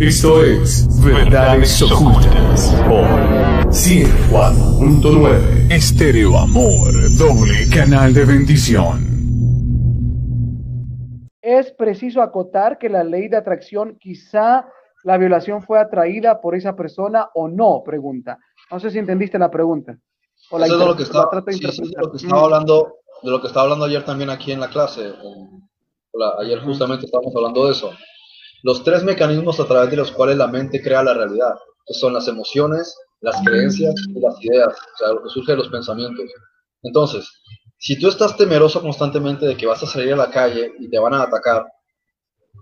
Esto es Verdades Ocultas por 104.9 Estéreo Amor, doble canal de bendición. Es preciso acotar que la ley de atracción quizá la violación fue atraída por esa persona o no, pregunta. No sé si entendiste la pregunta. O la Eso es de lo que estaba, sí, sí, lo que estaba hablando, de lo que estaba hablando ayer también aquí en la clase. ayer justamente estábamos hablando de eso. Los tres mecanismos a través de los cuales la mente crea la realidad, que son las emociones, las creencias y las ideas, o sea, lo que surge de los pensamientos. Entonces, si tú estás temeroso constantemente de que vas a salir a la calle y te van a atacar,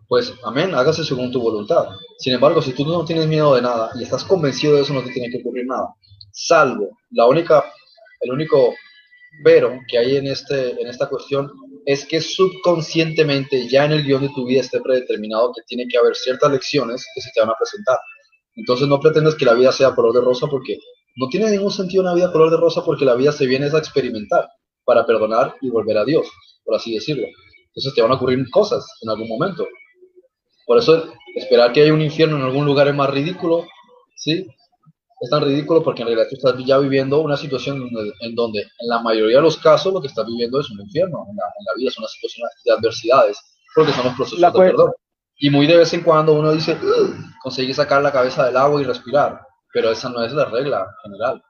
pues amén, hágase según tu voluntad. Sin embargo, si tú no tienes miedo de nada y estás convencido de eso, no te tiene que ocurrir nada. Salvo, la única, el único pero que hay en, este, en esta cuestión es que subconscientemente ya en el guion de tu vida esté predeterminado que tiene que haber ciertas lecciones que se te van a presentar. Entonces no pretendes que la vida sea color de rosa porque no tiene ningún sentido una vida color de rosa porque la vida se viene a experimentar para perdonar y volver a Dios, por así decirlo. Entonces te van a ocurrir cosas en algún momento. Por eso esperar que haya un infierno en algún lugar es más ridículo, ¿sí? Es tan ridículo porque en realidad tú estás ya viviendo una situación en donde, en la mayoría de los casos lo que estás viviendo es un infierno en la, vida, es una situación de adversidades, porque son los procesos de perdón. Y muy de vez en cuando uno dice, conseguir sacar la cabeza del agua y respirar, pero esa no es la regla general.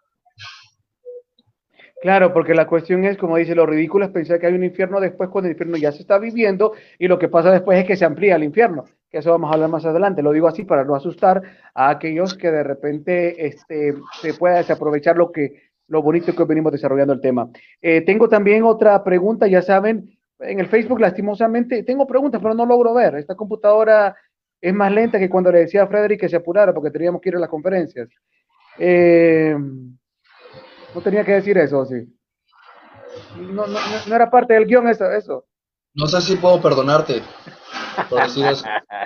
Claro, porque la cuestión es, como dice, lo ridículo es pensar que hay un infierno después cuando el infierno ya se está viviendo y lo que pasa después es que se amplía el infierno, que eso vamos a hablar más adelante. Lo digo así para no asustar a aquellos que de repente este, se pueda desaprovechar lo que lo bonito que venimos desarrollando el tema. Eh, tengo también otra pregunta, ya saben, en el Facebook lastimosamente tengo preguntas, pero no logro ver. Esta computadora es más lenta que cuando le decía a Frederick que se apurara porque teníamos que ir a las conferencias. Eh, no tenía que decir eso, sí. No, no, no era parte del guion eso, eso. No sé si puedo perdonarte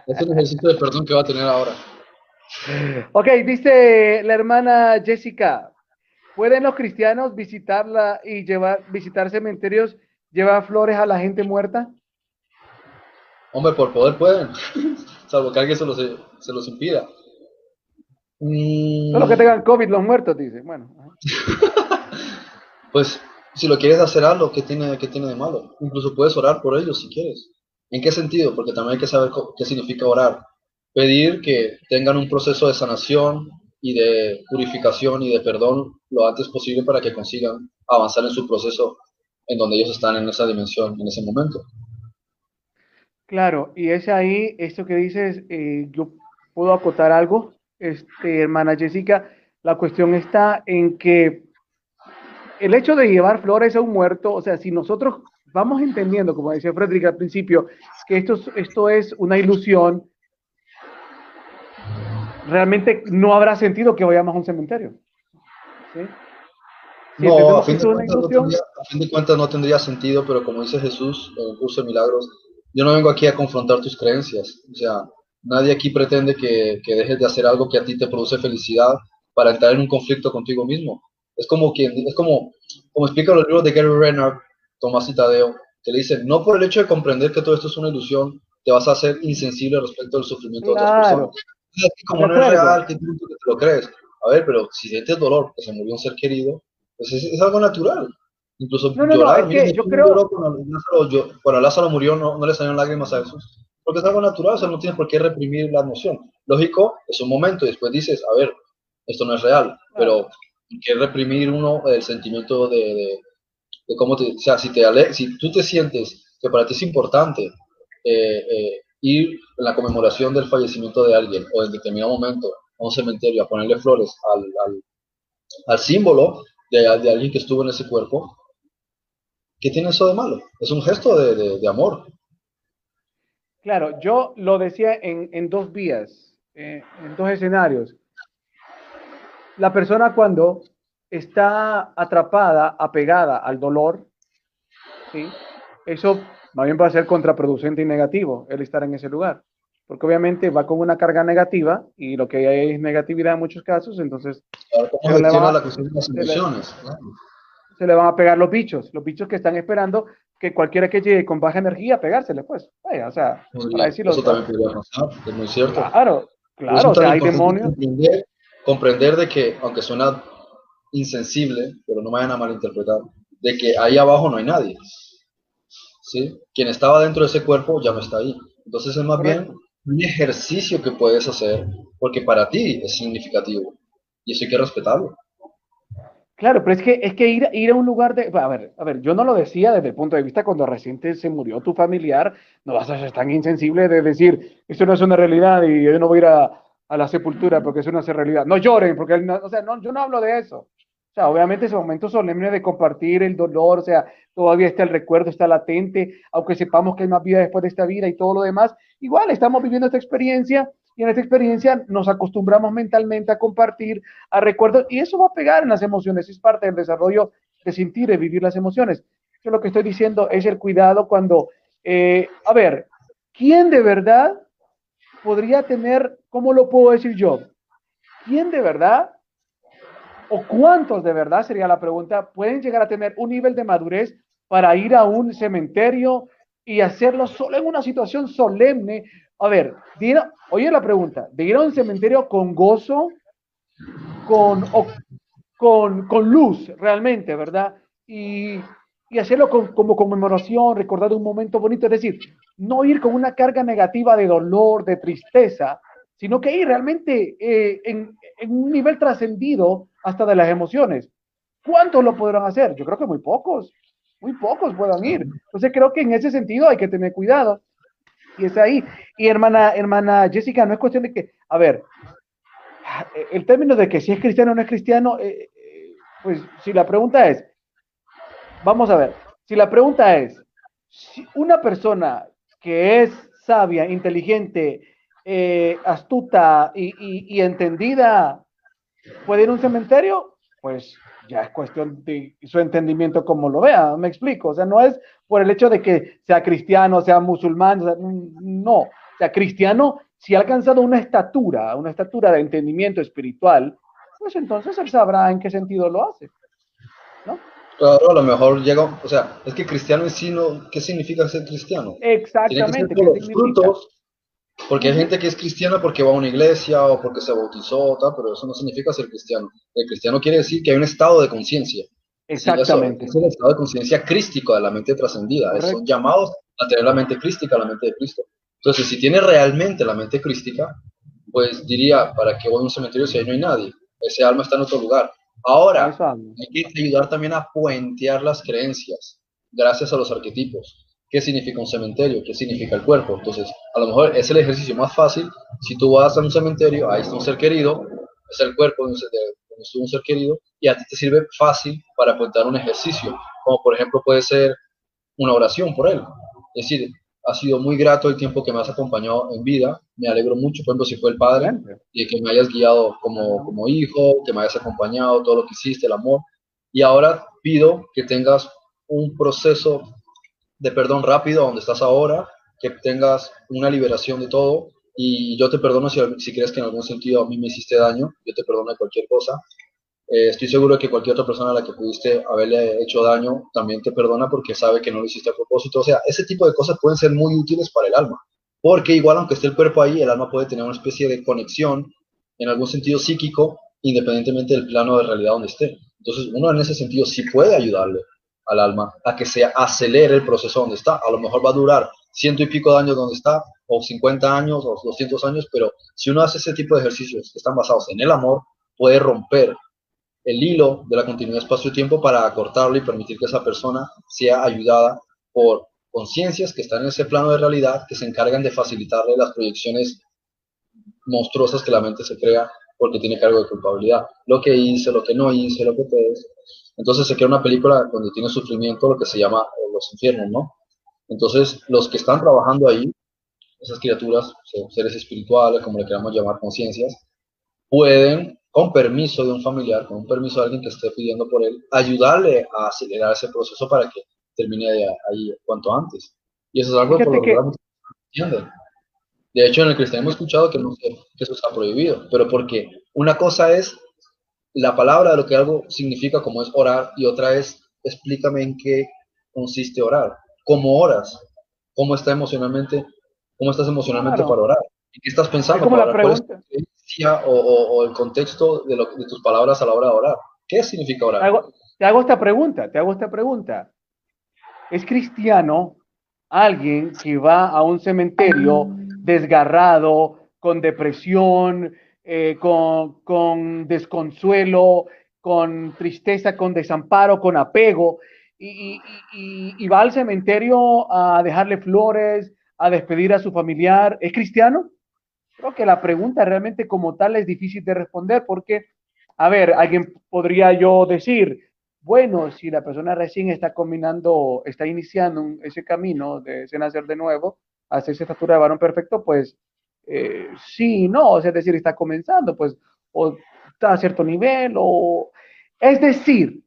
Es un ejercicio de perdón que va a tener ahora. Ok, dice la hermana Jessica, ¿pueden los cristianos visitarla y llevar, visitar cementerios, llevar flores a la gente muerta? Hombre, por poder pueden, salvo que alguien se los, se los impida. Solo que tengan COVID los muertos, dice. Bueno. pues si lo quieres hacer algo, ¿qué tiene, ¿qué tiene de malo? Incluso puedes orar por ellos si quieres. ¿En qué sentido? Porque también hay que saber qué significa orar. Pedir que tengan un proceso de sanación y de purificación y de perdón lo antes posible para que consigan avanzar en su proceso en donde ellos están en esa dimensión en ese momento. Claro, y es ahí, esto que dices, eh, yo puedo acotar algo, este, hermana Jessica, la cuestión está en que el hecho de llevar flores a un muerto, o sea, si nosotros vamos entendiendo, como decía Frederick al principio, que esto, esto es una ilusión, realmente no habrá sentido que vayamos a un cementerio. no, a fin, de cuentas no tendría sentido, pero como dice Jesús en el curso de milagros, yo no vengo aquí a confrontar tus creencias. O sea, Nadie aquí pretende que, dejes de hacer algo que a ti te produce felicidad para entrar en un conflicto contigo mismo. Es como quien, es como, como explica los libros de Gary Renard, Tomás y Tadeo, que le dicen, no por el hecho de comprender que todo esto es una ilusión, te vas a hacer insensible respecto al sufrimiento de otras personas. como no es real, que tú te lo crees. A ver, pero si sientes dolor, que se murió un ser querido, pues es, algo natural. Incluso llorar. yo creo... Cuando Lázaro, cuando Lázaro murió, no, no le salieron lágrimas a Jesús porque es algo natural, o sea, no tienes por qué reprimir la emoción. Lógico, es un momento y después dices, a ver, esto no es real, pero ¿qué reprimir uno el sentimiento de, de, cómo te, o sea, si, te si tú te sientes que para ti es importante eh, eh, ir en la conmemoración del fallecimiento de alguien o en determinado momento a un cementerio a ponerle flores al, al, al símbolo de, de, alguien que estuvo en ese cuerpo, ¿qué tiene eso de malo? Es un gesto de, de amor, Claro, yo lo decía en, dos vías, eh, en dos escenarios. La persona cuando está atrapada, apegada al dolor, ¿sí? eso más bien va a ser contraproducente y negativo el estar en ese lugar. Porque obviamente va con una carga negativa y lo que hay es negatividad en muchos casos, entonces... ¿Cómo se, la cuestión de las emociones? se le van a pegar los bichos, los bichos que están esperando que cualquiera que llegue con baja energía pegársele, pues. o sea, para decirlo. Eso también podría pasar, es muy cierto. Claro, claro, o sea, hay demonios. Comprender, comprender de que, aunque suena insensible, pero no me vayan a malinterpretar, de que ahí abajo no hay nadie. ¿Sí? Quien estaba dentro de ese cuerpo ya no está ahí. Entonces es más bien un ejercicio que puedes hacer porque para ti es significativo y eso hay que respetarlo. Claro, pero es que, es que ir, ir a un lugar de... A ver, a ver, yo no lo decía desde el punto de vista cuando reciente se murió tu familiar, no vas a ser tan insensible de decir, esto no es una realidad y yo no voy a ir a, a la sepultura porque eso no es realidad. No lloren, porque, o sea, no, yo no hablo de eso. O sea, obviamente ese momento solemne de compartir el dolor, o sea, todavía está el recuerdo, está latente, aunque sepamos que hay más vida después de esta vida y todo lo demás, igual estamos viviendo esta experiencia y en esta experiencia nos acostumbramos mentalmente a compartir, a recuerdos, y eso va a pegar en las emociones, es parte del desarrollo de sentir y vivir las emociones. Yo lo que estoy diciendo es el cuidado cuando, eh, a ver, ¿quién de verdad podría tener, cómo lo puedo decir yo? ¿Quién de verdad, o cuántos de verdad, sería la pregunta, pueden llegar a tener un nivel de madurez para ir a un cementerio y hacerlo solo en una situación solemne a ver, oye la pregunta, de ir a un cementerio con gozo, con, con, con luz realmente, ¿verdad? Y, y hacerlo como conmemoración, recordar un momento bonito, es decir, no ir con una carga negativa de dolor, de tristeza, sino que ir realmente eh, en, en, un nivel trascendido hasta de las emociones. ¿Cuántos lo podrán hacer? Yo creo que muy pocos, muy pocos puedan ir. Entonces creo que en ese sentido hay que tener cuidado y es ahí. Y hermana, hermana Jessica, no es cuestión de que, a ver, el término de que si es cristiano o no es cristiano, eh, eh, pues si la pregunta es, vamos a ver, si la pregunta es, si una persona que es sabia, inteligente, eh, astuta y, y, entendida puede ir a un cementerio, pues ya es cuestión de su entendimiento como lo vea, me explico, o sea, no es por el hecho de que sea cristiano, sea musulmán, no, o sea, cristiano, si ha alcanzado una estatura, una estatura de entendimiento espiritual, pues entonces él sabrá en qué sentido lo hace, ¿no? Claro, a lo mejor llega, o sea, es que cristiano en sí no, ¿qué significa ser cristiano? Exactamente. los frutos porque hay gente que es cristiana porque va a una iglesia o porque se bautizó, tal, pero eso no significa ser cristiano. El cristiano quiere decir que hay un estado de conciencia. Exactamente. es el estado de conciencia crístico de la mente trascendida. Son llamados a tener la mente crística, la mente de Cristo. Entonces, si tiene realmente la mente crística, pues diría, ¿para qué voy a un cementerio si ahí no hay nadie? Ese alma está en otro lugar. Ahora, hay que ayudar también a puentear las creencias, gracias a los arquetipos qué significa un cementerio, qué significa el cuerpo. Entonces, a lo mejor es el ejercicio más fácil. Si tú vas a un cementerio, ahí está un ser querido, es el cuerpo donde estuvo un ser querido, y a ti te sirve fácil para contar un ejercicio, como por ejemplo puede ser una oración por él. Es decir, ha sido muy grato el tiempo que me has acompañado en vida. Me alegro mucho, por ejemplo, si fue el padre, y que me hayas guiado como, como hijo, que me hayas acompañado, todo lo que hiciste, el amor. Y ahora pido que tengas un proceso de perdón rápido donde estás ahora, que tengas una liberación de todo y yo te perdono si, si crees que en algún sentido a mí me hiciste daño, yo te perdono de cualquier cosa. Eh, estoy seguro de que cualquier otra persona a la que pudiste haberle hecho daño también te perdona porque sabe que no lo hiciste a propósito. O sea, ese tipo de cosas pueden ser muy útiles para el alma, porque igual aunque esté el cuerpo ahí, el alma puede tener una especie de conexión en algún sentido psíquico, independientemente del plano de realidad donde esté. Entonces, uno en ese sentido sí puede ayudarle al alma a que se acelere el proceso donde está. A lo mejor va a durar ciento y pico de años donde está, o 50 años, o 200 años, pero si uno hace ese tipo de ejercicios que están basados en el amor, puede romper el hilo de la continuidad espacio-tiempo para acortarlo y permitir que esa persona sea ayudada por conciencias que están en ese plano de realidad, que se encargan de facilitarle las proyecciones monstruosas que la mente se crea porque tiene cargo de culpabilidad. Lo que hice, lo que no hice, lo que te entonces se crea una película donde tiene sufrimiento, lo que se llama eh, los infiernos, ¿no? Entonces, los que están trabajando ahí, esas criaturas, seres espirituales, como le queramos llamar, conciencias, pueden, con permiso de un familiar, con un permiso de alguien que esté pidiendo por él, ayudarle a acelerar ese proceso para que termine ahí cuanto antes. Y eso es algo por lo que entienden. De hecho, en el cristianismo he escuchado que, no, que eso está prohibido, pero porque una cosa es la palabra de lo que algo significa como es orar y otra es explícame en qué consiste orar, cómo oras, cómo está emocionalmente, cómo estás emocionalmente para orar, ¿Y qué estás pensando para la pregunta. O, o, el contexto de, lo, de, tus palabras a la hora de orar. ¿Qué significa orar? Te hago, te hago esta pregunta, te hago esta pregunta. ¿Es cristiano alguien que va a un cementerio desgarrado, con depresión, eh, con, con, desconsuelo, con tristeza, con desamparo, con apego, y, y, va al cementerio a dejarle flores, a despedir a su familiar. ¿Es cristiano? Creo que la pregunta realmente como tal es difícil de responder porque, a ver, alguien podría yo decir, bueno, si la persona recién está combinando, está iniciando ese camino de nacer de nuevo, hacerse estatura de varón perfecto, pues eh, sí, no, es decir, está comenzando, pues, o está a cierto nivel, o... Es decir,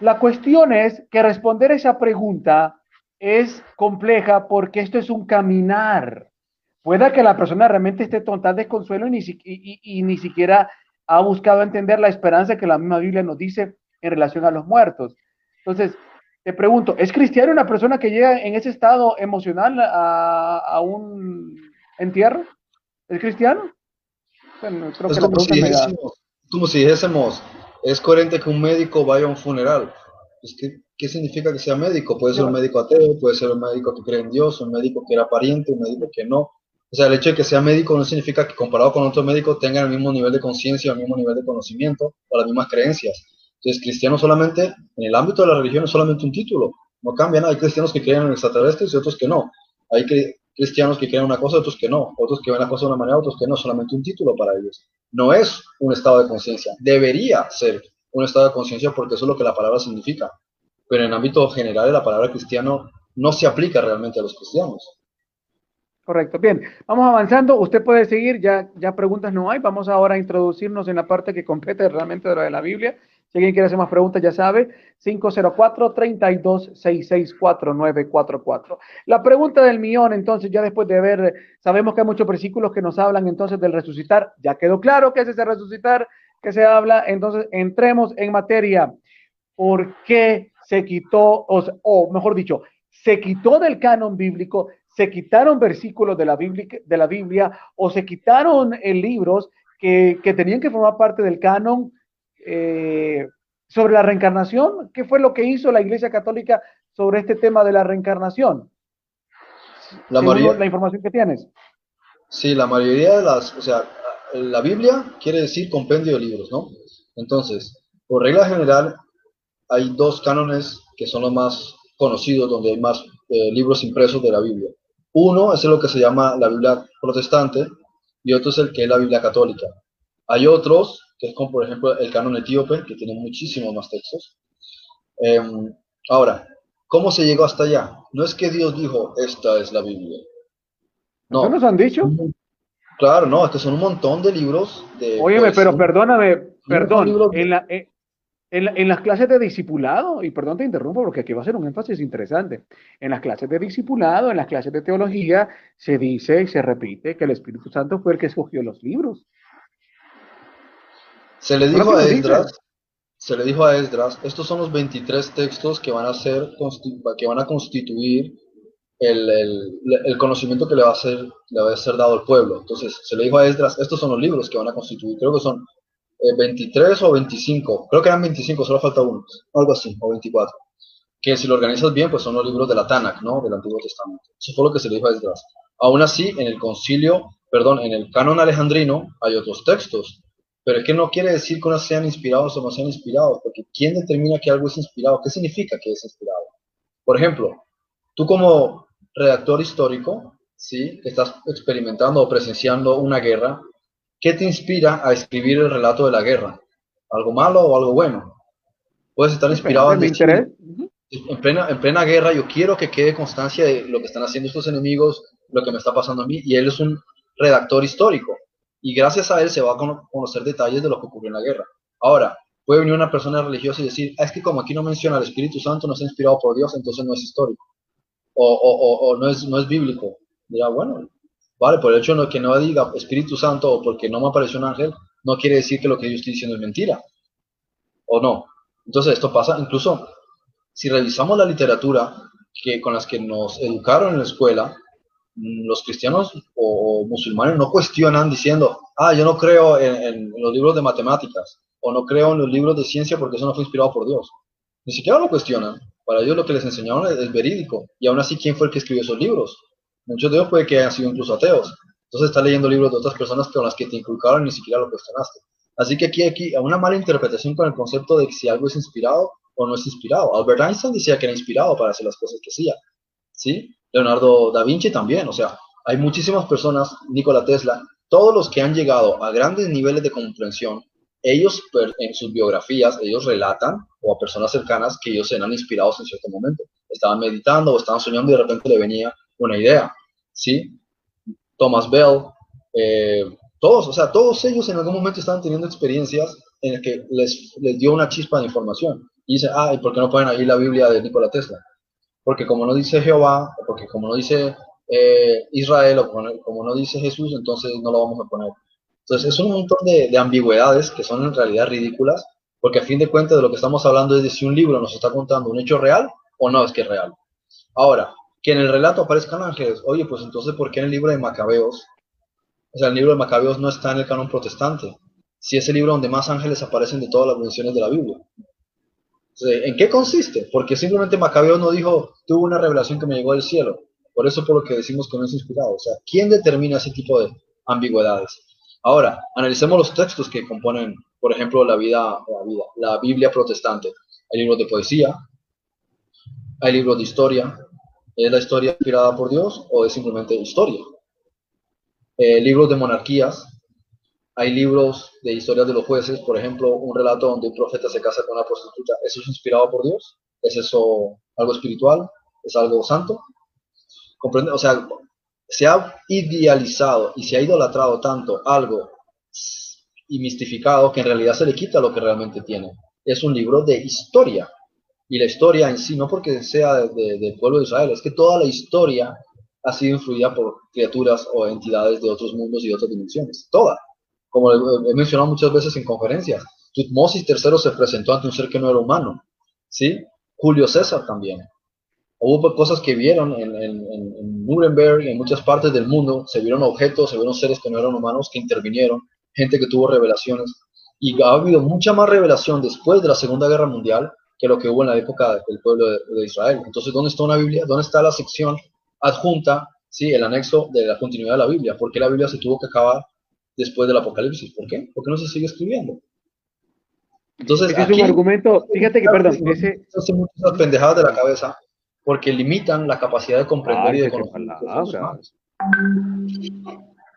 la cuestión es que responder esa pregunta es compleja porque esto es un caminar. Pueda que la persona realmente esté tonta de consuelo y ni, siquiera ha buscado entender la esperanza que la misma Biblia nos dice en relación a los muertos. Entonces, te pregunto, ¿es cristiano una persona que llega en ese estado emocional a un entierro? ¿Es cristiano? es como, si dijésemos, como si dijésemos, es coherente que un médico vaya a un funeral. ¿qué, ¿Qué significa que sea médico? Puede ser un médico ateo, puede ser un médico que cree en Dios, un médico que era pariente, un médico que no. O sea, el hecho de que sea médico no significa que comparado con otro médico tenga el mismo nivel de conciencia, el mismo nivel de conocimiento o las mismas creencias. Entonces, cristiano solamente, en el ámbito de la religión es solamente un título. No cambia nada. Hay cristianos que creen en extraterrestres y otros que no. Hay cristianos que creen una cosa, otros que no. Otros que ven la cosa de una manera, otros que no. Solamente un título para ellos. No es un estado de conciencia. Debería ser un estado de conciencia porque eso es lo que la palabra significa. Pero en ámbito general la palabra cristiano no se aplica realmente a los cristianos. Correcto. Bien, vamos avanzando. Usted puede seguir, ya, ya preguntas no hay. Vamos ahora a introducirnos en la parte que compete realmente de de la Biblia. Si alguien quiere hacer más preguntas, ya sabe, 504-3266-4944. La pregunta del millón, entonces, ya después de ver, sabemos que hay muchos versículos que nos hablan entonces del resucitar. Ya quedó claro que es ese resucitar que se habla. Entonces, entremos en materia. ¿Por qué se quitó, o, mejor dicho, se quitó del canon bíblico, se quitaron versículos de la Biblia, de la Biblia o se quitaron eh, libros que, que tenían que formar parte del canon? Eh, sobre la reencarnación. ¿Qué fue lo que hizo la Iglesia Católica sobre este tema de la reencarnación? La, mayoría, la información que tienes. Sí, la mayoría de las, o sea, la Biblia quiere decir compendio de libros, ¿no? Entonces, por regla general, hay dos cánones que son los más conocidos, donde hay más eh, libros impresos de la Biblia. Uno es lo que se llama la Biblia protestante y otro es el que es la Biblia católica. Hay otros que es como por ejemplo el canon etíope, que tiene muchísimos más textos. Em, ahora, ¿cómo se llegó hasta allá? No es que Dios dijo, esta es la Biblia. No. ¿Qué nos han dicho? Claro, no, estos son un montón de libros. De, Óyeme, pero perdóname, perdón, en, la, eh, en, en, las clases de discipulado, y perdón te interrumpo porque aquí va a ser un énfasis interesante, en las clases de discipulado, en las clases de teología, se dice y se repite que el Espíritu Santo fue el que escogió los libros. Se le dijo a Esdras, se le dijo a Esdras, estos son los 23 textos que van a ser que van a constituir el, conocimiento que le va a ser le va a ser dado al pueblo. Entonces, se le dijo a Esdras, estos son los libros que van a constituir. Creo que son 23 eh, o 25. Creo que eran 25, solo falta uno, algo así, o 24. Que si lo organizas bien, pues son los libros de la Tanakh, ¿no? Del Antiguo Testamento. Eso fue lo que se le dijo a Esdras. Aún así, en el concilio, perdón, en el canon alejandrino hay otros textos pero es que no quiere decir que unos sean inspirados o no sean inspirados, porque ¿quién determina que algo es inspirado? ¿Qué significa que es inspirado? Por ejemplo, tú como redactor histórico, ¿sí? que estás experimentando o presenciando una guerra, ¿qué te inspira a escribir el relato de la guerra? ¿Algo malo o algo bueno? Puedes estar inspirado en, en, plena, en plena guerra, yo quiero que quede constancia de lo que están haciendo estos enemigos, lo que me está pasando a mí, y él es un redactor histórico y gracias a él se va a conocer detalles de lo que ocurrió en la guerra. Ahora, puede venir una persona religiosa y decir, ah, es que como aquí no menciona el Espíritu Santo, no está inspirado por Dios, entonces no es histórico, o, no, es, no es bíblico. Dirá, bueno, vale, por el hecho de que no diga Espíritu Santo o porque no me apareció un ángel, no quiere decir que lo que yo estoy diciendo es mentira, o no. Entonces esto pasa, incluso si revisamos la literatura que, con las que nos educaron en la escuela, los cristianos o, musulmanes no cuestionan diciendo, ah, yo no creo en, los libros de matemáticas o no creo en los libros de ciencia porque eso no fue inspirado por Dios. Ni siquiera lo cuestionan. Para ellos lo que les enseñaron es, verídico. Y aún así, ¿quién fue el que escribió esos libros? Muchos de ellos puede que hayan sido incluso ateos. Entonces está leyendo libros de otras personas con las que te inculcaron y ni siquiera lo cuestionaste. Así que aquí hay una mala interpretación con el concepto de si algo es inspirado o no es inspirado. Albert Einstein decía que era inspirado para hacer las cosas que hacía. ¿Sí? Leonardo da Vinci también. O sea, hay muchísimas personas, Nikola Tesla, todos los que han llegado a grandes niveles de comprensión, ellos en sus biografías, ellos relatan, o a personas cercanas, que ellos eran inspirados en cierto momento. Estaban meditando o estaban soñando y de repente le venía una idea. ¿sí? Thomas Bell, eh, todos, o sea, todos ellos en algún momento estaban teniendo experiencias en las que les, les dio una chispa de información. Y dice, ah, ¿y por qué no ponen ahí la Biblia de Nikola Tesla? Porque como no dice Jehová, porque como no dice eh, Israel, o como, no dice Jesús, entonces no lo vamos a poner. Entonces es un montón de, de, ambigüedades que son en realidad ridículas, porque a fin de cuentas de lo que estamos hablando es de si un libro nos está contando un hecho real o no es que es real. Ahora, que en el relato aparezcan ángeles, oye, pues entonces, ¿por qué en el libro de Macabeos, o sea, el libro de Macabeos no está en el canon protestante? Si es el libro donde más ángeles aparecen de todas las menciones de la Biblia. ¿En qué consiste? Porque simplemente Macabeo no dijo, tuvo una revelación que me llegó del cielo. Por eso por lo que decimos que no es inspirado. O sea, ¿quién determina ese tipo de ambigüedades? Ahora, analicemos los textos que componen, por ejemplo, la vida, la, Biblia protestante. Hay libros de poesía, hay libros de historia. ¿Es la historia inspirada por Dios o es simplemente historia? Eh, libros de monarquías, hay libros de historias de los jueces, por ejemplo, un relato donde un profeta se casa con una prostituta. ¿Eso es inspirado por Dios? ¿Es eso algo espiritual? ¿Es algo santo? ¿Comprende? O sea, se ha idealizado y se ha idolatrado tanto algo y mistificado que en realidad se le quita lo que realmente tiene. Es un libro de historia. Y la historia en sí, no porque sea del pueblo de Israel, es que toda la historia ha sido influida por criaturas o entidades de otros mundos y de otras dimensiones. Toda como he mencionado muchas veces en conferencias, Tutmosis III se presentó ante un ser que no era humano, ¿sí? Julio César también. Hubo cosas que vieron en, en, Nuremberg y en muchas partes del mundo, se vieron objetos, se vieron seres que no eran humanos que intervinieron, gente que tuvo revelaciones, y ha habido mucha más revelación después de la Segunda Guerra Mundial que lo que hubo en la época del pueblo de, Israel. Entonces, ¿dónde está una Biblia? ¿Dónde está la sección adjunta, sí, el anexo de la continuidad de la Biblia? Porque la Biblia se tuvo que acabar después del Apocalipsis. ¿Por qué? Porque no se sigue escribiendo. Entonces, es un argumento, fíjate que, perdón, ese... Hace muchas pendejadas de la cabeza porque limitan la capacidad de comprender y de conocer.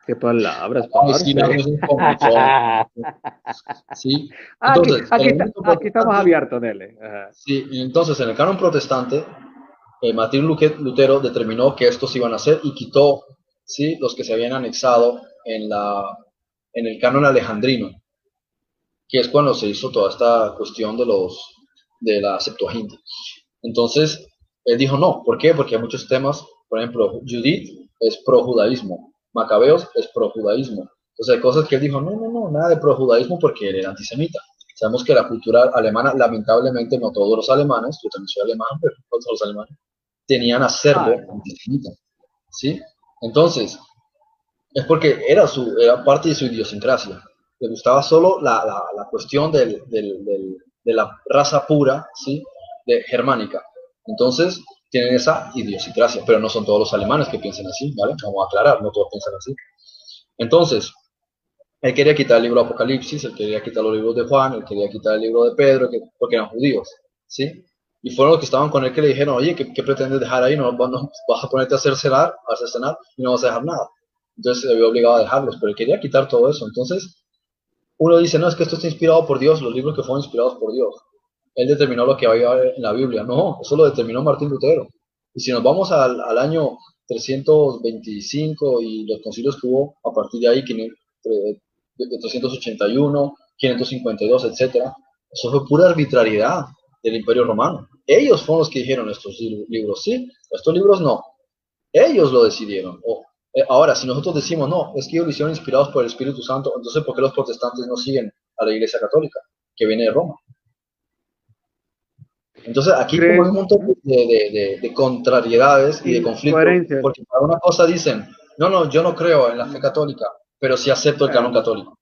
Qué palabras, Sí, ah, entonces, aquí, aquí, estamos abiertos, Nele. Sí, entonces en el canon protestante, eh, Martín Lutero determinó que estos iban a hacer y quitó ¿sí? los que se habían anexado en la, en el canon alejandrino, que es cuando se hizo toda esta cuestión de los de la Septuaginta. Entonces, él dijo no, ¿por qué? Porque hay muchos temas, por ejemplo, Judith es pro-judaísmo, Macabeos es pro-judaísmo. Entonces hay cosas que él dijo, no, no, no, nada de pro-judaísmo porque él era antisemita. Sabemos que la cultura alemana, lamentablemente, no todos los alemanes, yo también soy alemán, pero no todos los alemanes, tenían acervo ah, antisemita. ¿Sí? Entonces, es porque era, su, era parte de su idiosincrasia. Le gustaba solo la, la, cuestión del, del, de la raza pura, ¿sí? De, germánica. Entonces, tienen esa idiosincrasia, pero no son todos los alemanes que piensan así, ¿vale? Vamos a aclarar, no todos piensan así. Entonces, él quería quitar el libro de Apocalipsis, él quería quitar los libros de Juan, él quería quitar el libro de Pedro, porque eran judíos, ¿sí? Y fueron los que estaban con él que le dijeron, oye, ¿qué, pretendes dejar ahí? No, no, vas a ponerte a hacer cenar, a hacer cenar y no vas a dejar nada. Entonces se vio obligado a dejarlos, pero él quería quitar todo eso. Entonces, uno dice, no, es que esto está inspirado por Dios, los libros que fueron inspirados por Dios. Él determinó lo que había en la Biblia. No, eso lo determinó Martín Lutero. Y si nos vamos al, año 325 y los concilios que hubo a partir de ahí, 381, 552, etcétera, eso fue pura arbitrariedad del Imperio Romano. Ellos fueron los que dijeron estos libros sí, estos libros no. Ellos lo decidieron. Ahora, si nosotros decimos, no, es que ellos lo hicieron inspirados por el Espíritu Santo, entonces ¿por qué los protestantes no siguen a la Iglesia Católica, que viene de Roma? Entonces aquí hay un montón de, de, contrariedades y, de conflictos, porque para una cosa dicen, no, no, yo no creo en la fe católica, pero sí acepto el canon católico.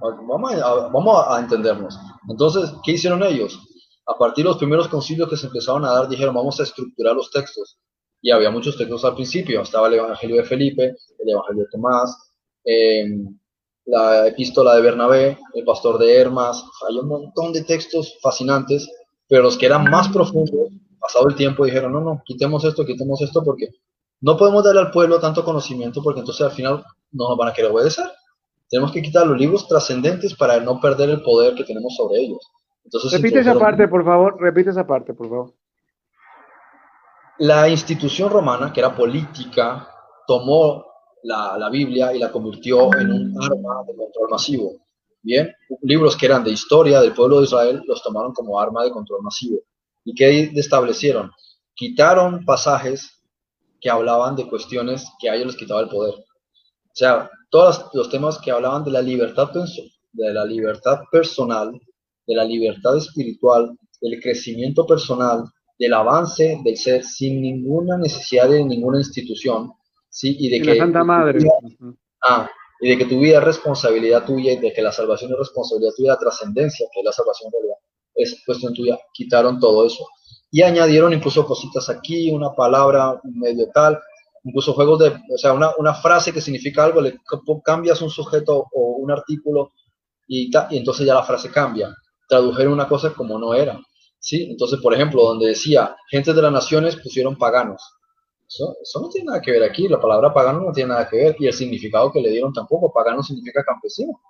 Vamos a, vamos a entendernos. Entonces, ¿qué hicieron ellos? A partir de los primeros concilios que se empezaron a dar, dijeron, vamos a estructurar los textos. Y había muchos textos al principio. Estaba el Evangelio de Felipe, el Evangelio de Tomás, em, la epístola de Bernabé, el pastor de Hermas. Hay un montón de textos fascinantes, pero los que eran más profundos, pasado el tiempo, dijeron, no, no, quitemos esto, quitemos esto, porque no podemos darle al pueblo tanto conocimiento, porque entonces al final no nos van a querer obedecer. Tenemos que quitar los libros trascendentes para no perder el poder que tenemos sobre ellos. Entonces, repite esa parte, por favor, repite esa parte, por favor. La institución romana, que era política, tomó la, la, Biblia y la convirtió en un arma de control masivo. Bien, libros que eran de historia del pueblo de Israel los tomaron como arma de control masivo. ¿Y qué establecieron? Quitaron pasajes que hablaban de cuestiones que a ellos les quitaba el poder. O sea, todos los temas que hablaban de la libertad, de la libertad personal, de la libertad espiritual, del crecimiento personal, del avance del ser sin ninguna necesidad de ninguna institución, ¿sí? Y de que... La Santa Madre. ah, y de que tu vida es responsabilidad tuya y de que la salvación es responsabilidad tuya, la trascendencia, que es la salvación realidad, es cuestión tuya, quitaron todo eso. Y añadieron incluso cositas aquí, una palabra medio tal, incluso juegos de, o sea, una, una frase que significa algo, le cambias un sujeto o un artículo y, y entonces ya la frase cambia. Tradujeron una cosa como no era. ¿Sí? Entonces, por ejemplo, donde decía, gente de las naciones pusieron paganos. Eso, no tiene nada que ver aquí, la palabra pagano no tiene nada que ver y el significado que le dieron tampoco, pagano significa campesino.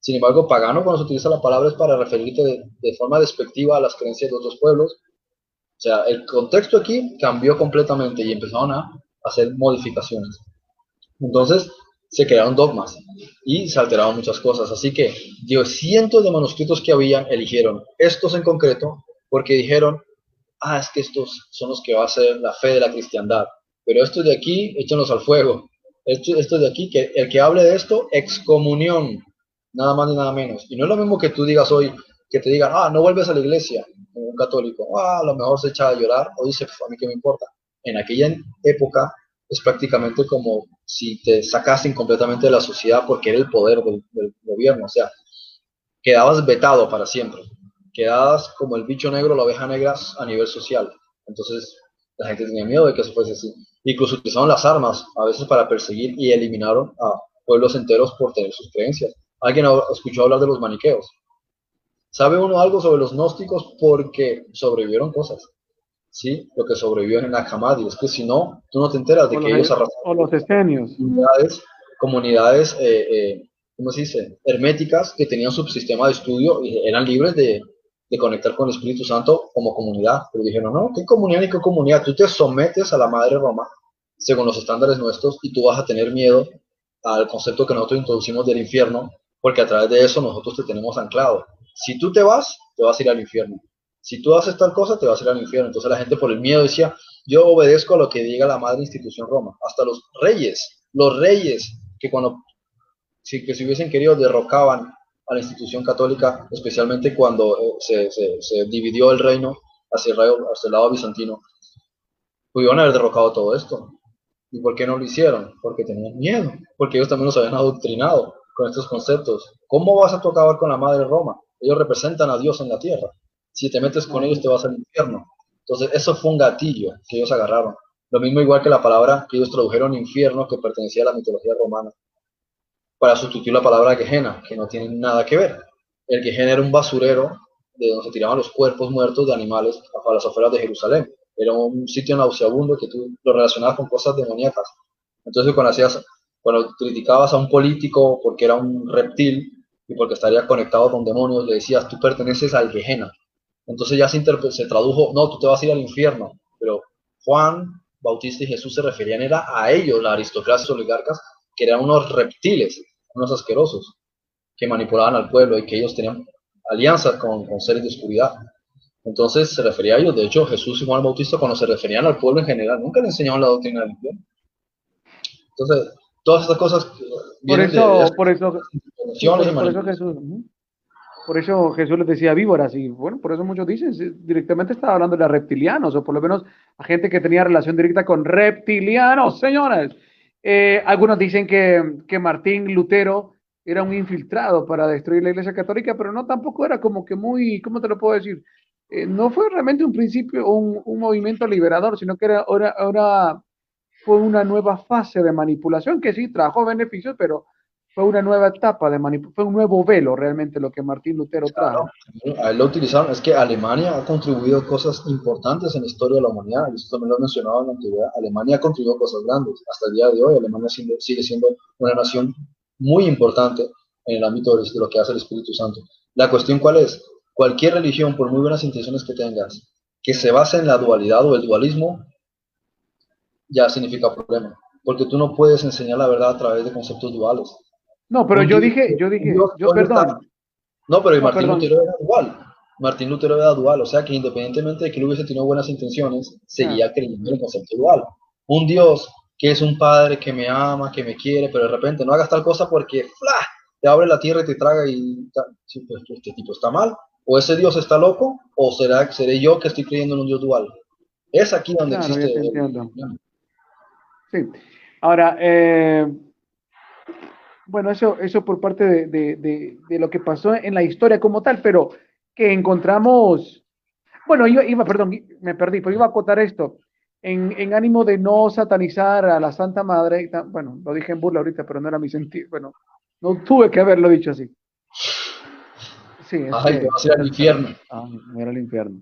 Sin embargo, pagano cuando se utiliza la palabra es para referirte de, forma despectiva a las creencias de otros pueblos. O sea, el contexto aquí cambió completamente y empezaron a hacer modificaciones. Entonces, se crearon dogmas y se alteraron muchas cosas. Así que, dio cientos de manuscritos que habían, eligieron estos en concreto porque dijeron, ah, es que estos son los que va a ser la fe de la cristiandad. Pero estos de aquí, échenlos al fuego. Estos, de aquí, que el que hable de esto, excomunión, nada más ni nada menos. Y no es lo mismo que tú digas hoy, que te digan, ah, no vuelves a la iglesia, como un católico, ah, a lo mejor se echa a llorar, o dice, a mí qué me importa en aquella época es prácticamente como si te sacasen completamente de la sociedad porque era el poder del, gobierno, o sea, quedabas vetado para siempre, quedabas como el bicho negro, la oveja negra a nivel social. Entonces la gente tenía miedo de que eso fuese así. Incluso utilizaron las armas a veces para perseguir y eliminaron a pueblos enteros por tener sus creencias. ¿Alguien escuchó hablar de los maniqueos? ¿Sabe uno algo sobre los gnósticos? Porque sobrevivieron cosas. ¿sí? Lo que sobrevivió en Nakamadi. Es que si no, tú no te enteras de que ellos arrastraron. O los escenios. Comunidades, comunidades eh, eh, ¿cómo se dice? Herméticas que tenían su sistema de estudio y eran libres de, de conectar con el Espíritu Santo como comunidad. Pero dijeron, no, ¿qué comunidad ni qué comunidad? Tú te sometes a la Madre Roma según los estándares nuestros y tú vas a tener miedo al concepto que nosotros introducimos del infierno, porque a través de eso nosotros te tenemos anclado. Si tú te vas, te vas a ir al infierno si tú haces tal cosa, te vas a ir al infierno. Entonces la gente por el miedo decía, yo obedezco a lo que diga la madre institución Roma. Hasta los reyes, los reyes, que cuando, si, que si hubiesen querido, derrocaban a la institución católica, especialmente cuando eh, se, dividió el reino hacia el, lado bizantino, pudieron haber derrocado todo esto. ¿Y por qué no lo hicieron? Porque tenían miedo, porque ellos también los habían adoctrinado con estos conceptos. ¿Cómo vas a tocar con la madre Roma? Ellos representan a Dios en la tierra si te metes con ellos te vas al infierno. Entonces, eso fue un gatillo que ellos agarraron. Lo mismo igual que la palabra que ellos tradujeron infierno, que pertenecía a la mitología romana, para sustituir la palabra Gehenna, que no tiene nada que ver. El Gehenna era un basurero de donde se tiraban los cuerpos muertos de animales a las afueras de Jerusalén. Era un sitio nauseabundo que tú lo relacionabas con cosas demoníacas. Entonces, cuando, cuando criticabas a un político porque era un reptil y porque estaría conectado con demonios, le decías, tú perteneces al Gehenna. Entonces ya se, tradujo, no, tú te vas a ir al infierno, pero Juan Bautista y Jesús se referían era a ellos, la aristocracia oligarcas, que eran unos reptiles, unos asquerosos, que manipulaban al pueblo y que ellos tenían alianzas con, con seres de oscuridad. Entonces se refería a ellos. De hecho, Jesús y Juan Bautista, cuando se referían al pueblo en general, nunca le enseñaban la doctrina del infierno. Entonces, todas estas cosas por eso, de, por eso, por, eso Jesús. Por eso Jesús les decía víboras y bueno, por eso muchos dicen, directamente estaba hablando de reptilianos o por lo menos a gente que tenía relación directa con reptilianos, señores. Eh, algunos dicen que, que Martín Lutero era un infiltrado para destruir la Iglesia Católica, pero no tampoco era como que muy, ¿cómo te lo puedo decir? Eh, no fue realmente un principio, un, un movimiento liberador, sino que era, ahora, ahora fue una nueva fase de manipulación que sí trajo beneficios, pero fue una nueva etapa de manipulación, fue un nuevo velo realmente lo que Martín Lutero trajo. él lo utilizaron, es que Alemania ha contribuido cosas importantes en la historia de la humanidad, y esto también lo he mencionado en la antigüedad, Alemania ha contribuido cosas grandes, hasta el día de hoy Alemania sigue siendo una nación muy importante en el ámbito de lo que hace el Espíritu Santo. La cuestión cuál es, cualquier religión, por muy buenas intenciones que tengas, que se base en la dualidad o el dualismo, ya significa problema, porque tú no puedes enseñar la verdad a través de conceptos duales. No, pero yo dije, yo dije, yo perdón. No, pero Martín Lutero era dual. Martín Lutero era dual, o sea que independientemente de que él hubiese tenido buenas intenciones, seguía creyendo en el concepto dual. Un Dios que es un padre que me ama, que me quiere, pero de repente no hagas tal cosa porque ¡fla! te abre la tierra y te traga y sí, pues, este tipo está mal. O ese Dios está loco, o será seré yo que estoy creyendo en un Dios dual. Es aquí donde existe. sí. Ahora, eh, bueno, eso, eso por parte de, de, de, lo que pasó en la historia como tal, pero que encontramos, bueno, yo iba, perdón, me perdí, pero iba a acotar esto en, ánimo de no satanizar a la Santa Madre, bueno, lo dije en burla ahorita, pero no era mi sentido, bueno, no tuve que haberlo dicho así. Sí, Ay, que, va a al infierno. Ah, era el infierno.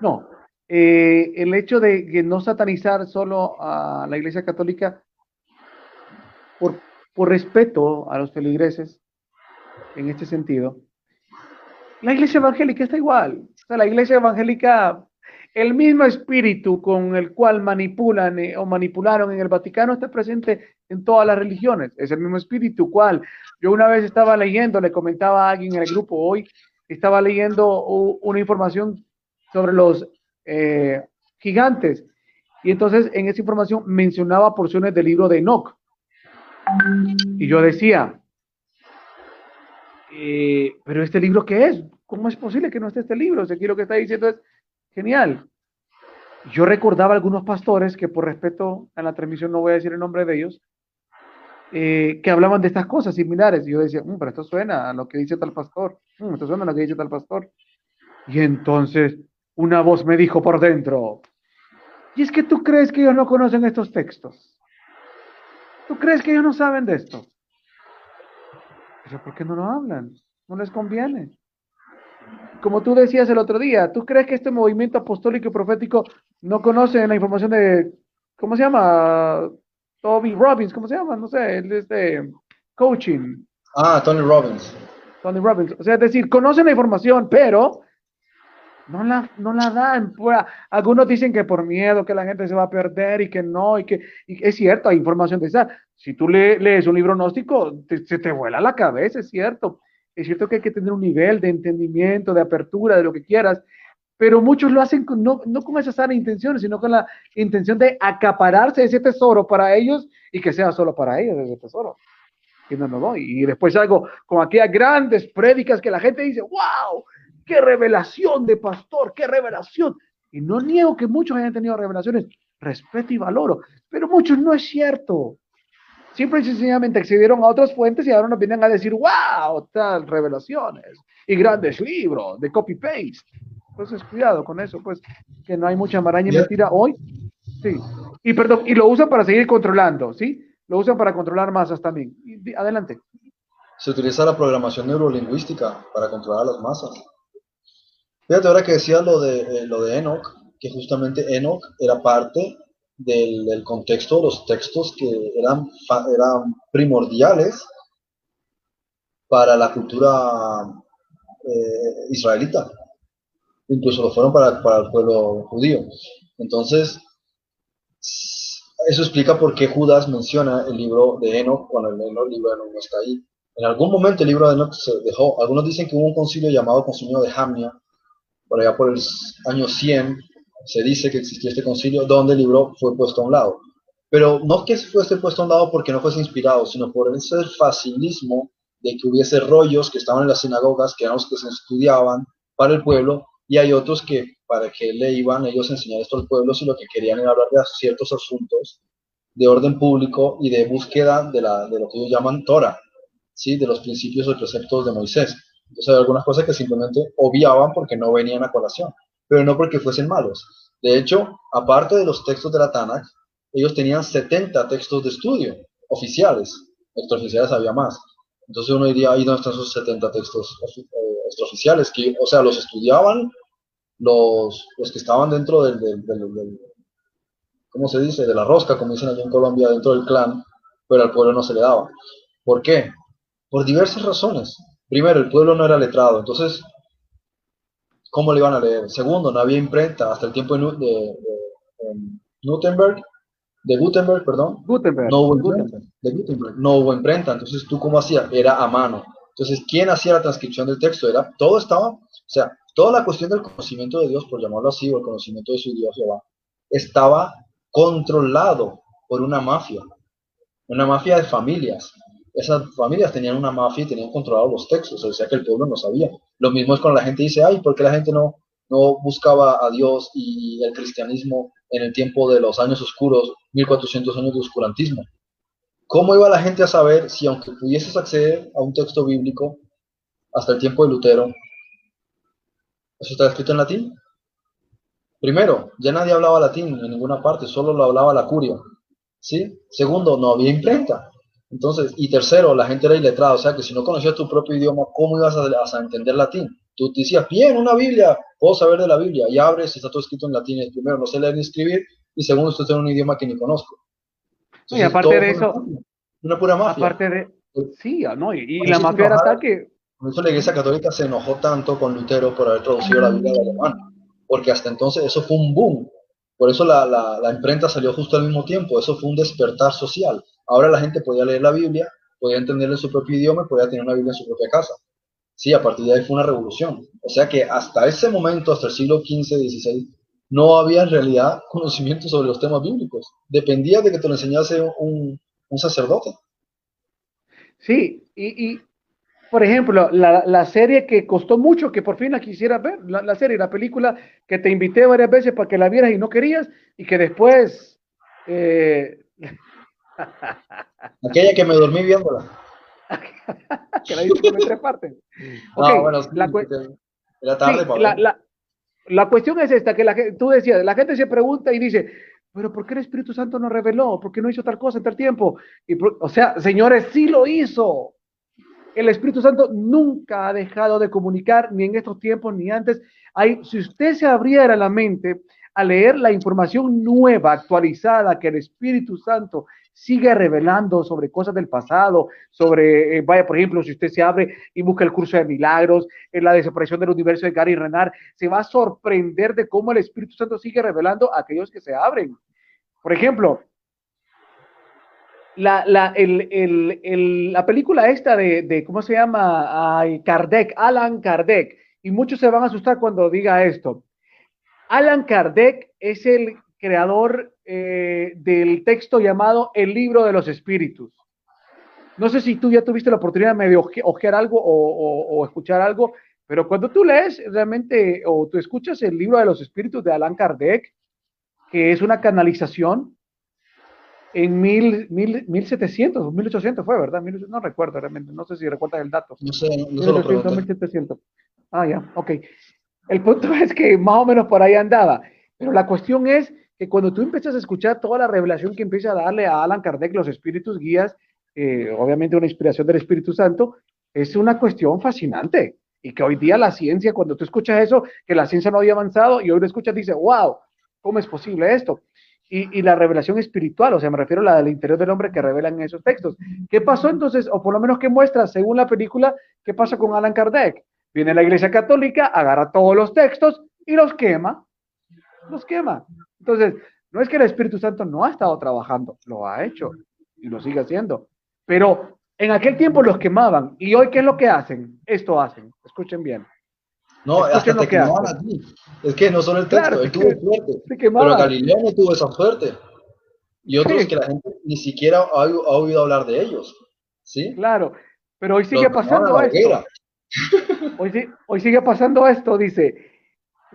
No, eh, el hecho de que no satanizar solo a la Iglesia Católica por, por respeto a los feligreses, en este sentido, la Iglesia Evangélica está igual. La Iglesia Evangélica el mismo espíritu con el cual manipulan eh, o manipularon en el Vaticano está presente en todas las religiones. Es el mismo espíritu cual. Yo una vez estaba leyendo, le comentaba a alguien en el grupo hoy, estaba leyendo una información sobre los eh, gigantes. Y entonces en esa información mencionaba porciones del libro de Enoch. Y yo decía, eh, pero este libro qué es? ¿Cómo es posible que no esté este libro? O sea, aquí lo que está diciendo es, Genial. Yo recordaba algunos pastores que por respeto a la transmisión no voy a decir el nombre de ellos, eh, que hablaban de estas cosas similares. Y yo decía, mm, pero esto suena a lo que dice tal pastor, mm, esto suena a lo que dice tal pastor. Y entonces una voz me dijo por dentro, y es que tú crees que ellos no conocen estos textos. ¿Tú crees que ellos no saben de esto? Pero ¿por qué no lo hablan? No les conviene como tú decías el otro día, ¿tú crees que este movimiento apostólico y profético no conoce la información de, ¿cómo se llama? Toby Robbins, ¿cómo se llama? No sé, el de este coaching. Ah, Tony Robbins. Tony Robbins. O sea, es decir, conocen la información, pero no la, no la dan. Algunos dicen que por miedo que la gente se va a perder y que no, y que es cierto, hay información de esa. Si tú lees un libro gnóstico, se te vuela la cabeza, es cierto. Es cierto que hay que tener un nivel de entendimiento, de apertura, de lo que quieras, pero muchos lo hacen no, no con esas sanas intenciones, sino con la intención de acapararse ese tesoro para ellos y que sea solo para ellos ese tesoro. Y no, no, no. Y después algo con aquellas grandes prédicas que la gente dice, wow, qué revelación de pastor, qué revelación. Y no niego que muchos hayan tenido revelaciones, respeto y valoro, pero muchos no es cierto. Siempre y sencillamente accedieron a otras fuentes y ahora nos vienen a decir, wow, tal revelaciones y grandes libros de copy-paste. Entonces, cuidado con eso, pues, que no hay mucha maraña y mentira hoy. Sí. Y perdón, y lo usan para seguir controlando, ¿sí? Lo usan para controlar masas también. adelante. Se utiliza la programación neurolingüística para controlar las masas. Fíjate ahora que decías lo de, eh, lo de Enoch, que justamente Enoch era parte del, contexto de los textos que eran, eran primordiales para la cultura eh, israelita. Incluso lo fueron para, para, el pueblo judío. Entonces, eso explica por qué Judas menciona el libro de Enoch cuando el, libro de Enoch no está ahí. En algún momento el libro de Enoch se dejó. Algunos dicen que hubo un concilio llamado Concilio de Jamnia, por allá por el año 100, se dice que existió este concilio donde el libro fue puesto a un lado. Pero no que fuese puesto a un lado porque no fuese inspirado, sino por ese facilismo de que hubiese rollos que estaban en las sinagogas, que eran los que se estudiaban para el pueblo, y hay otros que para que le iban ellos a enseñar esto al pueblo si lo que querían era hablar de ciertos asuntos de orden público y de búsqueda de, lo que ellos llaman Torah, ¿sí? de los principios o preceptos de Moisés. Entonces hay algunas cosas que simplemente obviaban porque no venían a colación, pero no porque fuesen malos. De hecho, aparte de los textos de la Tanakh, ellos tenían 70 textos de estudio oficiales, extraoficiales había más. Entonces uno diría, ahí dónde están esos 70 textos eh, extraoficiales, que, o sea, los estudiaban los, los que estaban dentro del, del, del, ¿cómo se dice?, de la rosca, como dicen allí en Colombia, dentro del clan, pero al pueblo no se le daba. ¿Por qué? Por diversas razones. Primero, el pueblo no era letrado, entonces, ¿cómo le iban a leer? Segundo, no había imprenta hasta el tiempo de, de, Gutenberg, de Gutenberg, perdón, Gutenberg, no hubo imprenta, de Gutenberg, no hubo imprenta, entonces tú cómo hacías, era a mano. Entonces, ¿quién hacía la transcripción del texto? Era, todo estaba, o sea, toda la cuestión del conocimiento de Dios, por llamarlo así, o el conocimiento de su Dios Jehová, estaba controlado por una mafia, una mafia de familias. Esas familias tenían una mafia y tenían controlado los textos, o sea que el pueblo no sabía. Lo mismo es cuando la gente dice, ay, ¿por qué la gente no, no buscaba a Dios y el cristianismo en el tiempo de los años oscuros, 1400 años de oscurantismo? ¿Cómo iba la gente a saber si aunque pudieses acceder a un texto bíblico hasta el tiempo de Lutero, eso está escrito en latín? Primero, ya nadie hablaba latín en ninguna parte, solo lo hablaba la curia. ¿Sí? Segundo, no había imprenta. Entonces, y tercero, la gente era iletrada, o sea que si no conocías tu propio idioma, ¿cómo ibas a, entender latín? Tú te decías, bien, una Biblia, puedo saber de la Biblia, y abres y está todo escrito en latín. primero, no sé leer ni escribir, y segundo, esto es un idioma que ni conozco. y aparte de eso, una, pura mafia. Aparte de, sí, ¿no? Y, la mafia era tal que... Por eso la Iglesia Católica se enojó tanto con Lutero por haber traducido la Biblia al alemán porque hasta entonces eso fue un boom. Por eso la, la, imprenta salió justo al mismo tiempo, eso fue un despertar social. Ahora la gente podía leer la Biblia, podía entenderla en su propio idioma, podía tener una Biblia en su propia casa. Sí, a partir de ahí fue una revolución. O sea que hasta ese momento, hasta el siglo XV, XVI, no había en realidad conocimiento sobre los temas bíblicos. Dependía de que te lo enseñase un, un sacerdote. Sí, y, y, por ejemplo, la, serie que costó mucho, que por fin la quisiera ver, la, serie, la película que te invité varias veces para que la vieras y no querías, y que después... Eh, Aquella que me dormí viéndola. que la hice en tres partes. no, bueno, la, tarde, la, cuestión es esta, que la, tú decías, la gente se pregunta y dice, pero ¿por qué el Espíritu Santo no reveló? ¿Por qué no hizo tal cosa en tal tiempo? Y, o sea, señores, sí lo hizo. El Espíritu Santo nunca ha dejado de comunicar, ni en estos tiempos, ni antes. Hay, si usted se abriera la mente a leer la información nueva, actualizada, que el Espíritu Santo sigue revelando sobre cosas del pasado, sobre, eh, vaya, por ejemplo, si usted se abre y busca el curso de milagros, en la desaparición del universo de Gary Renard, se va a sorprender de cómo el Espíritu Santo sigue revelando a aquellos que se abren. Por ejemplo, la, la, el, el, la película esta de, de ¿cómo se llama? Kardec, Alan Kardec. Y muchos se van a asustar cuando diga esto. Alan Kardec es el creador eh, del texto llamado El libro de los espíritus. No sé si tú ya tuviste la oportunidad de ojear algo o, o, escuchar algo, pero cuando tú lees realmente o tú escuchas el libro de los espíritus de Alan Kardec, que es una canalización, en mil, mil, 1700 1800 fue, ¿verdad? no recuerdo realmente, no sé si recuerdas el dato. No sé, no 1800, 1700. Ah, ya, ok. El punto es que más o menos por ahí andaba. Pero la cuestión es que cuando tú empiezas a escuchar toda la revelación que empieza a darle a Alan Kardec, los espíritus guías, eh, obviamente una inspiración del Espíritu Santo, es una cuestión fascinante. Y que hoy día la ciencia, cuando tú escuchas eso, que la ciencia no había avanzado y hoy lo escuchas, dice, wow, ¿cómo es posible esto? Y, la revelación espiritual, o sea, me refiero a la del interior del hombre que revelan esos textos. ¿Qué pasó entonces, o por lo menos qué muestra, según la película, qué pasa con Alan Kardec? Viene la Iglesia Católica, agarra todos los textos y los quema, los quema. Entonces, no es que el Espíritu Santo no ha estado trabajando, lo ha hecho y lo sigue haciendo, pero en aquel tiempo los quemaban y hoy, ¿qué es lo que hacen? Esto hacen, escuchen bien no, hasta te quemaban a ti. Es que no solo el texto, él tuvo suerte. Pero Galileo no tuvo esa suerte. Y otros que la gente ni siquiera ha, oído hablar de ellos. ¿Sí? Claro. Pero hoy sigue pasando esto. Hoy, hoy sigue pasando esto, dice,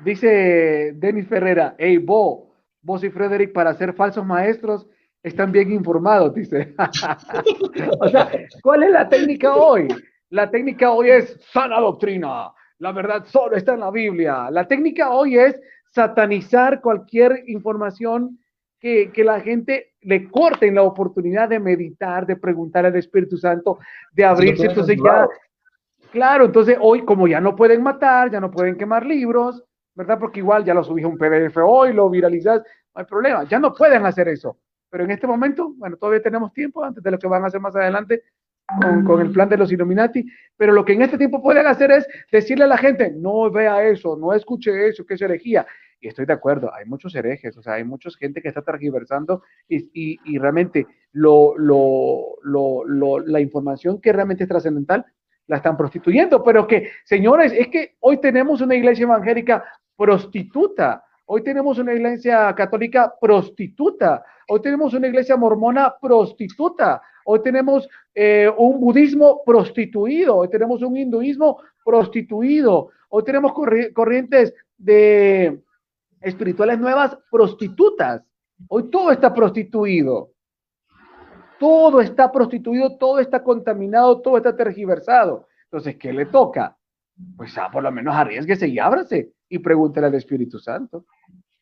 dice Denis Ferrera, hey, vos, vos y Frederick, para ser falsos maestros, están bien informados, dice. o sea, ¿cuál es la técnica hoy? La técnica hoy es sana doctrina. La verdad solo está en la Biblia. La técnica hoy es satanizar cualquier información que, que, la gente le corte la oportunidad de meditar, de preguntar al Espíritu Santo, de abrirse. Entonces ya, claro, entonces hoy como ya no pueden matar, ya no pueden quemar libros, ¿verdad? Porque igual ya lo subís a un PDF hoy, lo viralizas, no hay problema, ya no pueden hacer eso. Pero en este momento, bueno, todavía tenemos tiempo antes de lo que van a hacer más adelante con, el plan de los Illuminati, pero lo que en este tiempo pueden hacer es decirle a la gente, no vea eso, no escuche eso, que es herejía. Y estoy de acuerdo, hay muchos herejes, o sea, hay mucha gente que está tergiversando y, y, realmente la información que realmente es trascendental la están prostituyendo, pero que, señores, es que hoy tenemos una iglesia evangélica prostituta, hoy tenemos una iglesia católica prostituta, hoy tenemos una iglesia mormona prostituta, hoy tenemos eh, un budismo prostituido, hoy tenemos un hinduismo prostituido, hoy tenemos corrientes de espirituales nuevas prostitutas, hoy todo está prostituido. Todo está prostituido, todo está contaminado, todo está tergiversado. Entonces, ¿qué le toca? Pues ah, por lo menos arriesguese y ábrase y pregúntele al Espíritu Santo.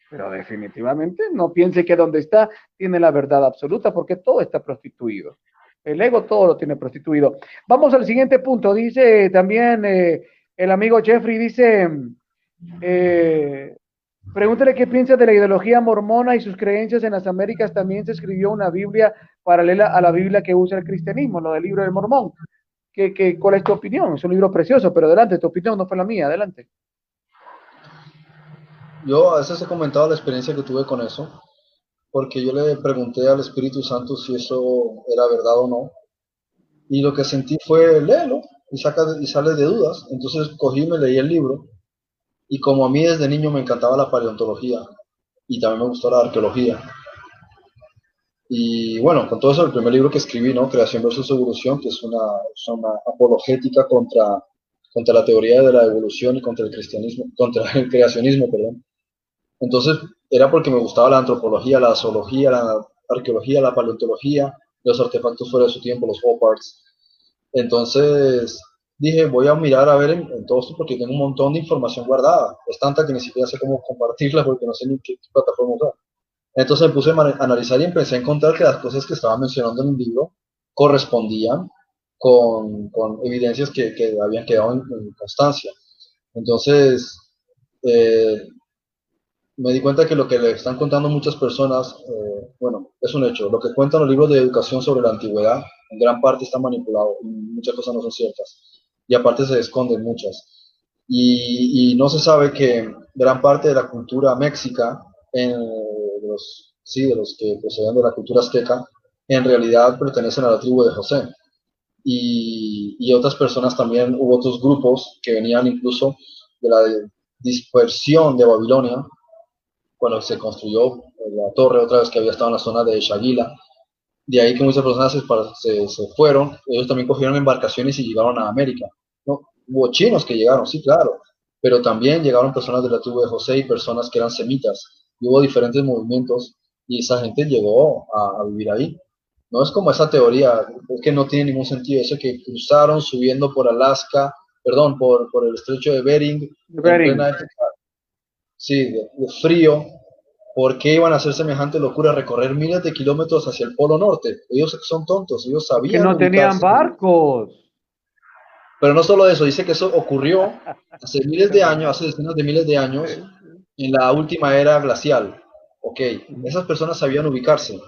Pero definitivamente no piense que donde está tiene la verdad absoluta, porque todo está prostituido. El ego todo lo tiene prostituido. Vamos al siguiente punto. Dice también eh, el amigo Jeffrey, dice, eh, Pregúntele qué piensa de la ideología mormona y sus creencias en las Américas. También se escribió una Biblia paralela a la Biblia que usa el cristianismo, lo del libro del mormón. ¿Qué, qué, cuál es tu opinión? Es un libro precioso, pero adelante, tu opinión no fue la mía, adelante. Yo a veces he comentado la experiencia que tuve con eso, porque yo le pregunté al Espíritu Santo si eso era verdad o no, y lo que sentí fue léelo y, saca, y sale de dudas. Entonces cogí y me leí el libro y como a mí desde niño me encantaba la paleontología y también me gustó la arqueología. Y bueno, con todo eso, el primer libro que escribí, ¿no? Creación versus evolución, que es una, una apologética contra, contra la teoría de la evolución y contra el cristianismo, contra el creacionismo, perdón. Entonces, era porque me gustaba la antropología, la zoología, la arqueología, la paleontología, los artefactos fuera de su tiempo, los parts. Entonces, dije, voy a mirar a ver en, todo esto porque tengo un montón de información guardada. Es tanta que ni siquiera sé cómo compartirla porque no sé ni qué, plataforma usar. Entonces me puse a analizar y empecé a encontrar que las cosas que estaba mencionando en el libro correspondían con, con evidencias que, que, habían quedado en, constancia. Entonces, eh, me di cuenta que lo que le están contando muchas personas, eh, bueno, es un hecho. Lo que cuentan los libros de educación sobre la antigüedad, en gran parte está manipulado y muchas cosas no son ciertas y aparte se esconden muchas. Y, no se sabe que gran parte de la cultura méxica, en, de, los, sí, de los que proceden de la cultura azteca, en realidad pertenecen a la tribu de José. Y, y, otras personas también, hubo otros grupos que venían incluso de la dispersión de Babilonia, cuando se construyó la torre otra vez que había estado en la zona de Shagila, de ahí que muchas personas se, se, fueron, ellos también cogieron embarcaciones y llegaron a América. ¿no? Hubo chinos que llegaron, sí, claro, pero también llegaron personas de la tribu de José y personas que eran semitas. Y hubo diferentes movimientos y esa gente llegó a, vivir ahí. No es como esa teoría, es que no tiene ningún sentido. Eso que cruzaron subiendo por Alaska, perdón, por, por el estrecho de Bering, Bering. Sí, de frío, ¿Por qué iban a hacer semejante locura recorrer miles de kilómetros hacia el Polo Norte? Ellos son tontos, ellos sabían. Que no tenían barcos. Pero no solo eso, dice que eso ocurrió hace miles de años, hace decenas de miles de años, en la última era glacial. Ok, esas personas sabían ubicarse,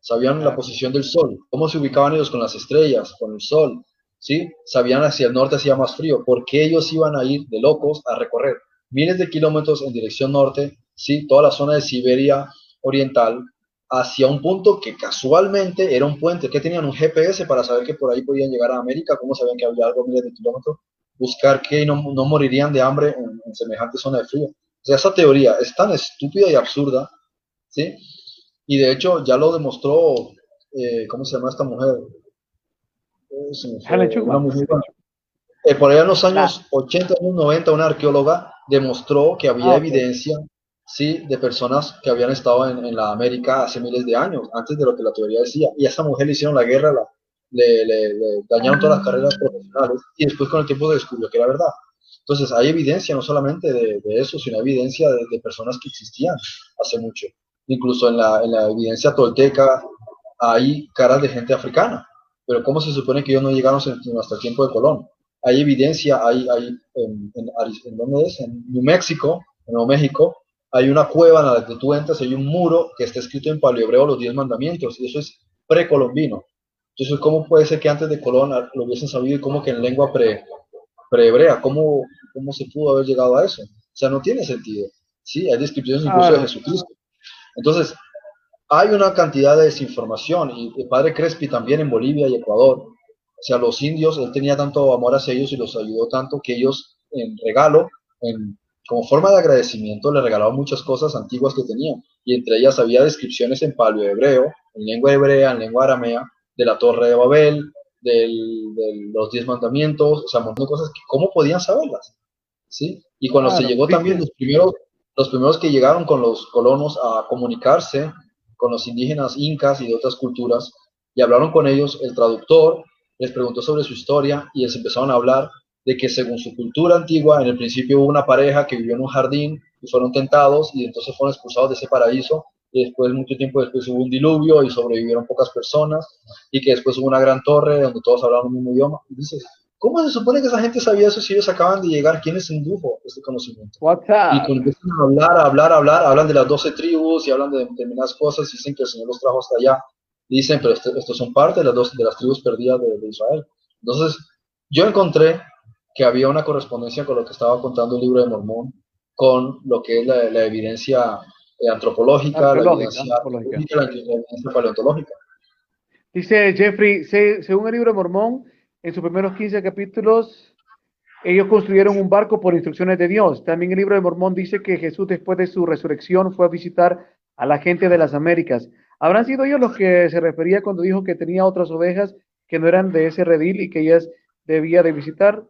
sabían la posición del sol, cómo se ubicaban ellos con las estrellas, con el sol, ¿sí? Sabían hacia el norte hacía más frío. ¿Por qué ellos iban a ir de locos a recorrer miles de kilómetros en dirección norte ¿sí? toda la zona de Siberia Oriental hacia un punto que casualmente era un puente, que tenían un GPS para saber que por ahí podían llegar a América, cómo sabían que había algo miles de kilómetros, buscar que no, no morirían de hambre en, semejante zona de frío. O sea, esa teoría es tan estúpida y absurda, ¿sí? Y de hecho ya lo demostró, eh, ¿cómo se llama esta mujer? eh, por allá en los años 80 y 90, una arqueóloga demostró que había ah, evidencia sí, de personas que habían estado en, la América hace miles de años, antes de lo que la teoría decía. Y a esa mujer le hicieron la guerra, le, dañaron todas las carreras profesionales y después con el tiempo se descubrió que era verdad. Entonces hay evidencia no solamente de, eso, sino evidencia de, personas que existían hace mucho. Incluso en la, en la evidencia tolteca hay caras de gente africana. Pero ¿cómo se supone que ellos no llegaron hasta el tiempo de Colón? Hay evidencia, hay, hay en, en, en New México, en Nuevo México, hay una cueva en la que tú entras, hay un muro que está escrito en paleohebreo los diez mandamientos, y eso es precolombino. Entonces, ¿cómo puede ser que antes de Colón lo hubiesen sabido y cómo que en lengua pre, prehebrea? ¿Cómo, ¿Cómo se pudo haber llegado a eso? O sea, no tiene sentido. Sí, hay descripciones incluso de Jesucristo. Entonces, hay una cantidad de desinformación, y el padre Crespi también en Bolivia y Ecuador. O sea, los indios, él tenía tanto amor hacia ellos y los ayudó tanto que ellos, en regalo, en como forma de agradecimiento le regalaban muchas cosas antiguas que tenían, y entre ellas había descripciones en hebreo, en lengua hebrea, en lengua aramea, de la Torre de Babel, de los diez mandamientos, o sea, montón de cosas que cómo podían saberlas, ¿sí? Y cuando se llegó también los primeros, los primeros que llegaron con los colonos a comunicarse con los indígenas incas y de otras culturas, y hablaron con ellos, el traductor les preguntó sobre su historia y les empezaron a hablar de que según su cultura antigua, en el principio hubo una pareja que vivió en un jardín y fueron tentados y entonces fueron expulsados de ese paraíso y después, mucho tiempo después, hubo un diluvio y sobrevivieron pocas personas y que después hubo una gran torre donde todos hablaban el mismo idioma. Y dices, ¿cómo se supone que esa gente sabía eso si ellos acaban de llegar? ¿Quién les indujo este conocimiento? Y cuando empiezan a hablar, a hablar, a hablar, hablan de las doce tribus y hablan de determinadas cosas y dicen que el Señor los trajo hasta allá. Dicen, pero este, estos son parte de las, dos, de las tribus perdidas de, de Israel. Entonces, yo encontré que había una correspondencia con lo que estaba contando el libro de Mormón, con lo que es la, evidencia eh, antropológica, la, evidencia, paleontológica. Dice Jeffrey, según el libro de Mormón, en sus primeros 15 capítulos, ellos construyeron un barco por instrucciones de Dios. También el libro de Mormón dice que Jesús después de su resurrección fue a visitar a la gente de las Américas. ¿Habrán sido ellos los que se refería cuando dijo que tenía otras ovejas que no eran de ese redil y que ellas debía de visitar?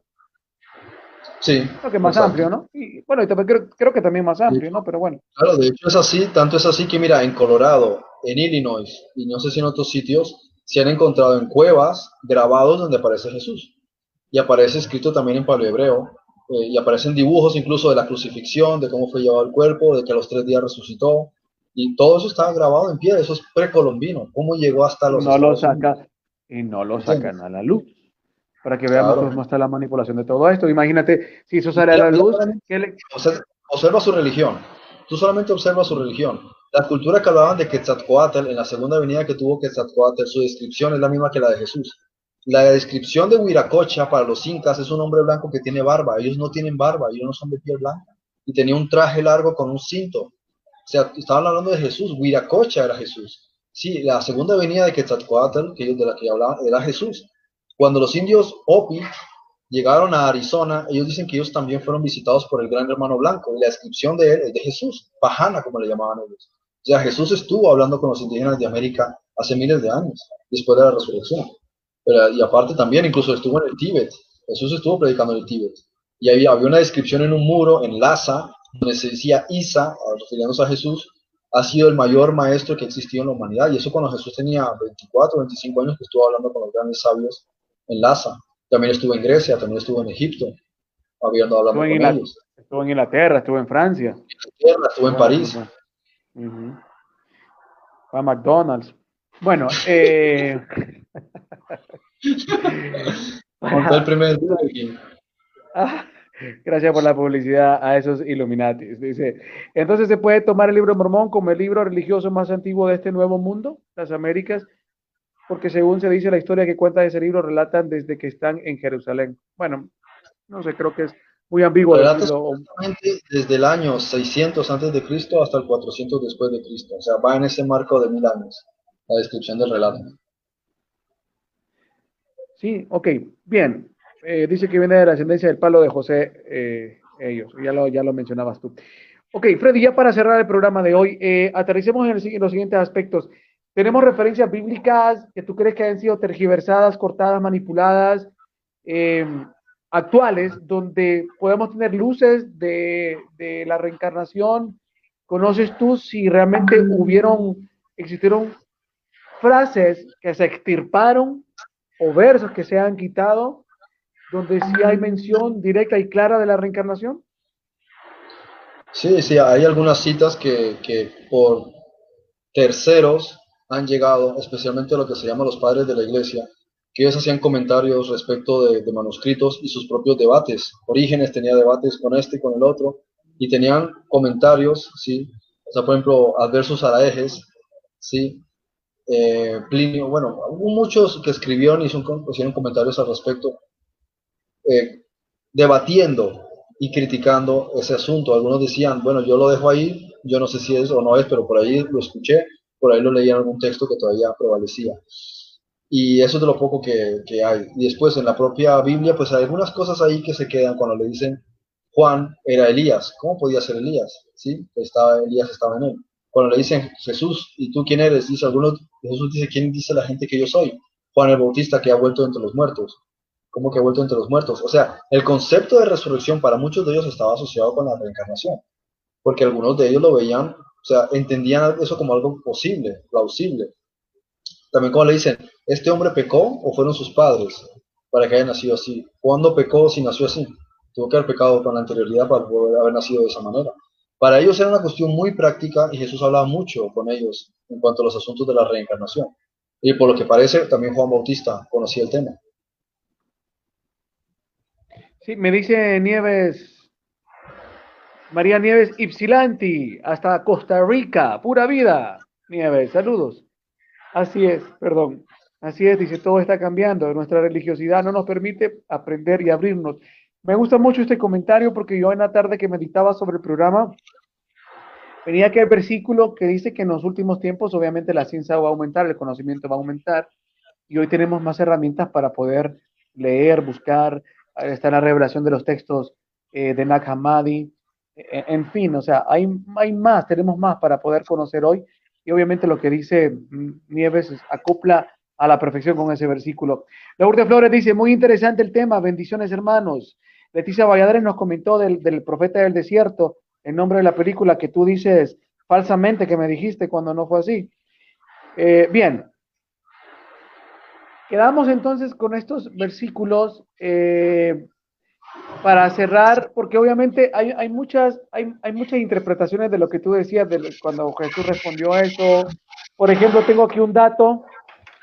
Sí. Creo que más amplio, ¿no? Y bueno, y también creo, que también más amplio, ¿no? Pero bueno. Claro, de hecho es así, tanto es así que mira, en Colorado, en Illinois y no sé si en otros sitios, se han encontrado en cuevas grabados donde aparece Jesús. Y aparece escrito también en paleohebreo. Eh, y aparecen dibujos incluso de la crucifixión, de cómo fue llevado el cuerpo, de que a los tres días resucitó. Y todo eso estaba grabado en pie, eso es precolombino. ¿Cómo llegó hasta los... No lo saca, y no lo sacan a la luz para que veamos cómo está la manipulación de todo esto. Imagínate si eso sale a la luz. Observa su religión. Tú solamente observa su religión. La cultura que hablaban de Quetzalcoatl, en la segunda avenida que tuvo Quetzalcoatl, su descripción es la misma que la de Jesús. La descripción de Huiracocha para los incas es un hombre blanco que tiene barba. Ellos no tienen barba, ellos no son de piel blanca. Y tenía un traje largo con un cinto. O sea, estaban hablando de Jesús. Huiracocha era Jesús. Sí, la segunda avenida de Quetzalcoatl, que ellos de la que hablaban, era Jesús. Cuando los indios Opi llegaron a Arizona, ellos dicen que ellos también fueron visitados por el gran hermano blanco, y la descripción de él es de Jesús, Pajana, como le llamaban ellos. O sea, Jesús estuvo hablando con los indígenas de América hace miles de años, después de la resurrección. Y aparte también, incluso estuvo en el Tíbet. Jesús estuvo predicando en el Tíbet. Y había, había una descripción en un muro en Lhasa, donde se decía Isa, refiriéndose a Jesús, ha sido el mayor maestro que ha existido en la humanidad. Y eso cuando Jesús tenía 24, 25 años, que estuvo hablando con los grandes sabios en Lhasa. También estuvo en Grecia, también estuvo en Egipto, habiendo hablando estuvo con ellos. Estuvo en Inglaterra, estuvo en Francia. En Inglaterra, estuvo en París. Fue a McDonald's. Bueno, eh... el primer ah, Gracias por la publicidad a esos Illuminati. Dice, entonces se puede tomar el libro de Mormón como el libro religioso más antiguo de este nuevo mundo, las Américas, porque según se dice la historia que cuenta ese libro, relatan desde que están en Jerusalén. Bueno, no sé, creo que es muy ambiguo. desde el año 600 antes de Cristo hasta el 400 después de Cristo. O sea, va en ese marco de mil años, la descripción del relato. Sí, ok, bien. Eh, dice que viene de la ascendencia del palo de José, eh, ellos, ya lo, ya lo mencionabas tú. Ok, Freddy, ya para cerrar el programa de hoy, eh, aterricemos en, en los siguientes aspectos. tenemos referencias bíblicas que tú crees que han sido tergiversadas, cortadas, manipuladas, em, actuales, donde podemos tener luces de, de, la reencarnación. ¿Conoces tú si realmente hubieron, existieron frases que se extirparon o versos que se han quitado, donde sí hay mención directa y clara de la reencarnación? Sí, sí, hay algunas citas que, que por terceros han llegado, especialmente lo que se llama los padres de la iglesia, que ellos hacían comentarios respecto de, manuscritos y sus propios debates. Orígenes tenía debates con este y con el otro, y tenían comentarios, ¿sí? O sea, por ejemplo, Adversus Araejes, ¿sí? Eh, Plinio, bueno, muchos que escribieron y hicieron comentarios al respecto, eh, debatiendo y criticando ese asunto. Algunos decían, bueno, yo lo dejo ahí, yo no sé si es o no es, pero por ahí lo escuché, por ahí lo leí en algún texto que todavía prevalecía. Y eso es de lo poco que, hay. Y después en la propia Biblia, pues hay algunas cosas ahí que se quedan cuando le dicen Juan era Elías. ¿Cómo podía ser Elías? ¿Sí? Estaba, Elías estaba en él. Cuando le dicen Jesús, ¿y tú quién eres? Dice algunos, Jesús dice, ¿quién dice la gente que yo soy? Juan el Bautista que ha vuelto entre los muertos. ¿Cómo que ha vuelto entre los muertos? O sea, el concepto de resurrección para muchos de ellos estaba asociado con la reencarnación. Porque algunos de ellos lo veían, o sea, entendían eso como algo posible, plausible. También como le dicen, ¿este hombre pecó o fueron sus padres para que haya nacido así? ¿Cuándo pecó si nació así? Tuvo que haber pecado con la anterioridad para poder haber nacido de esa manera. Para ellos era una cuestión muy práctica y Jesús hablaba mucho con ellos en cuanto a los asuntos de la reencarnación. Y por lo que parece, también Juan Bautista conocía el tema. Sí, me dice Nieves, María Nieves Ipsilanti, hasta Costa Rica, pura vida. Nieves, saludos. Así es, perdón. Así es, dice, todo está cambiando. Nuestra religiosidad no nos permite aprender y abrirnos. Me gusta mucho este comentario porque yo en la tarde que meditaba sobre el programa, venía que el versículo que dice que en los últimos tiempos obviamente la ciencia va a aumentar, el conocimiento va a aumentar y hoy tenemos más herramientas para poder leer, buscar, está la revelación de los textos eh, de Nag Hammadi, en, fin, o sea, hay, hay más, tenemos más para poder conocer hoy y obviamente lo que dice mm, Nieves acopla a la perfección con ese versículo. Lourdes Flores dice, muy interesante el tema, bendiciones hermanos. Leticia Valladares nos comentó del, profeta del desierto, en nombre de la película que tú dices falsamente que me dijiste cuando no fue así. Eh, bien, quedamos entonces con estos versículos eh, para cerrar, porque obviamente hay, muchas interpretaciones de lo que tú decías de cuando Jesús respondió a eso. Por ejemplo, tengo aquí un dato,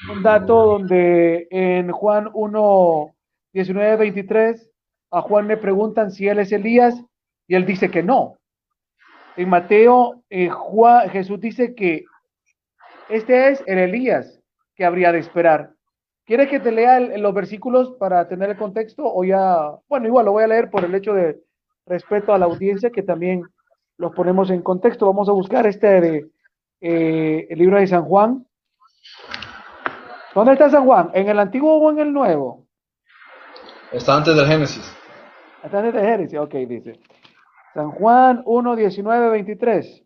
un dato donde en Juan 1, 19, 23, a Juan le preguntan si él es Elías y él dice que no. En Mateo, eh, Juan, Jesús dice que este es el Elías que habría de esperar. ¿Quieres que te lea los versículos para tener el contexto o ya? Bueno, igual lo voy a leer por el hecho de respeto a la audiencia que también los ponemos en contexto. Vamos a buscar este de eh, el libro de San Juan. ¿Dónde está San Juan? ¿En el antiguo o en el nuevo? Está antes del Génesis. Está antes del Génesis, ok, dice. San Juan 1, 19, 23.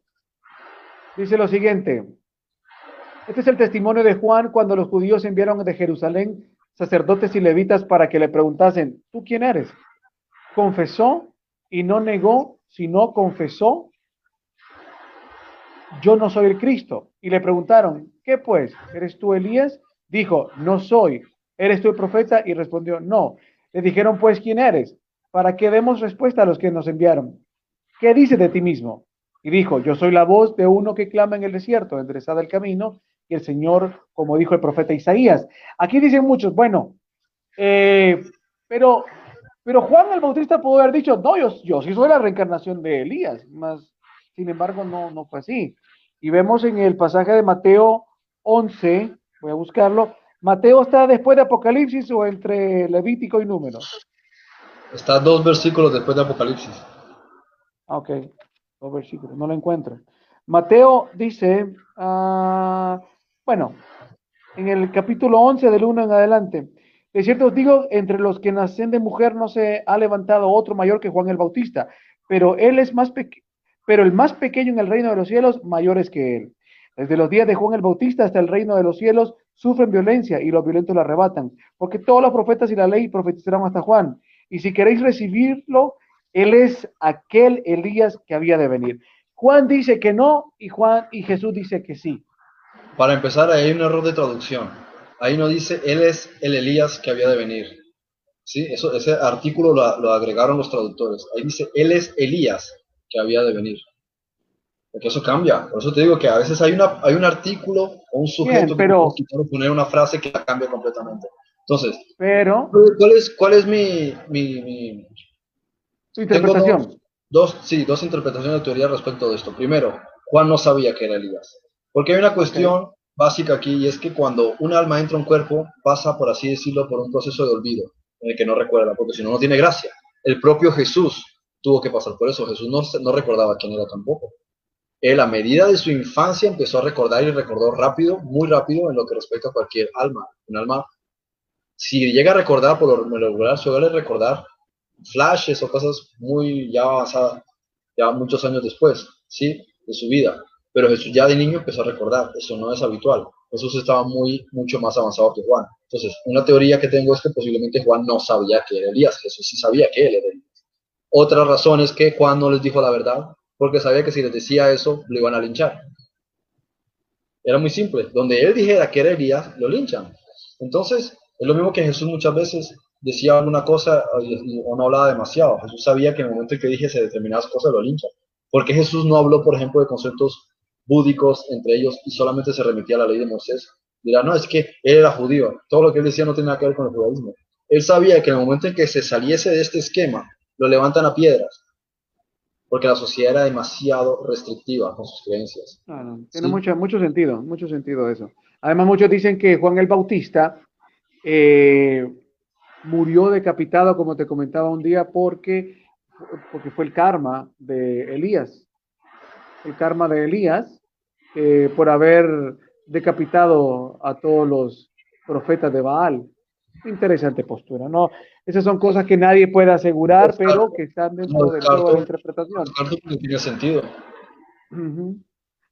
Dice lo siguiente. Este es el testimonio de Juan cuando los judíos enviaron de Jerusalén sacerdotes y levitas para que le preguntasen, ¿tú quién eres? Confesó y no negó, sino confesó, yo no soy el Cristo. Y le preguntaron, ¿qué pues? ¿Eres tú Elías? Dijo, no soy. ¿Eres tú el profeta? Y respondió, no. Le dijeron, pues, ¿quién eres? Para que demos respuesta a los que nos enviaron. ¿Qué dices de ti mismo? Y dijo, yo soy la voz de uno que clama en el desierto, enderezada el camino, y el Señor, como dijo el profeta Isaías. Aquí dicen muchos, bueno, eh, pero, pero Juan el Bautista pudo haber dicho, no, yo, yo sí soy la reencarnación de Elías, más, sin embargo, no, no fue así. Y vemos en el pasaje de Mateo 11, voy a buscarlo, Mateo está después de Apocalipsis o entre Levítico y Números. Está dos versículos después de Apocalipsis. Ok, dos versículos, no lo encuentro. Mateo dice, uh, bueno, en el capítulo 11 del 1 en adelante. De cierto os digo, entre los que nacen de mujer no se ha levantado otro mayor que Juan el Bautista, pero él es más pero el más pequeño en el reino de los cielos mayor es que él. Desde los días de Juan el Bautista hasta el reino de los cielos sufren violencia y los violentos la arrebatan, porque todos los profetas y la ley profetizaron hasta Juan. Y si queréis recibirlo, él es aquel Elías que había de venir. Juan dice que no y Juan y Jesús dice que sí. Para empezar, hay un error de traducción. Ahí no dice él es el Elías que había de venir. Sí, eso, ese artículo lo, agregaron los traductores. Ahí dice él es Elías que había de venir. Porque eso cambia. Por eso te digo que a veces hay, una, hay un artículo o un sujeto pero, que poner una frase que la cambia completamente. Entonces, pero, ¿cuál es, cuál es mi, mi, interpretación? Dos, sí, dos interpretaciones de teoría respecto de esto. Primero, Juan no sabía que era Elías. Porque hay una cuestión básica aquí y es que cuando un alma entra a un cuerpo, pasa, por así decirlo, por un proceso de olvido, en el que no recuerda, porque si no, no tiene gracia. El propio Jesús tuvo que pasar por eso. Jesús no, no recordaba quién era tampoco. Él a medida de su infancia empezó a recordar y recordó rápido, muy rápido en lo que respecta a cualquier alma. Un alma, si llega a recordar, por lo regular suele recordar flashes o cosas muy ya avanzadas, ya muchos años después, ¿sí? De su vida. Pero Jesús ya de niño empezó a recordar, eso no es habitual. Jesús estaba muy, mucho más avanzado que Juan. Entonces, una teoría que tengo es que posiblemente Juan no sabía que era Elías, Jesús sí sabía que él era Elías. Otra razón es que Juan no les dijo la verdad, porque sabía que si les decía eso, lo iban a linchar. Era muy simple. Donde él dijera que era Elías, lo linchan. Entonces, es lo mismo que Jesús muchas veces decía alguna cosa o no hablaba demasiado. Jesús sabía que en el momento en que dijese determinadas cosas, lo linchan. Porque Jesús no habló, por ejemplo, de conceptos búdicos entre ellos y solamente se remitía a la ley de Moisés? Dirá, no, es que él era judío. Todo lo que él decía no nada que ver con el judaísmo. Él sabía que en el momento en que se saliese de este esquema, lo levantan a piedras porque la sociedad era demasiado restrictiva con sus creencias. tiene mucho, mucho sentido, mucho sentido eso. Además, muchos dicen que Juan el Bautista eh, murió decapitado, como te comentaba un día, porque, porque fue el karma de Elías. El karma de Elías eh, por haber decapitado a todos los profetas de Baal. Interesante postura, ¿no? Esas son cosas que nadie puede asegurar, pero que están dentro de toda la interpretación. tiene sentido.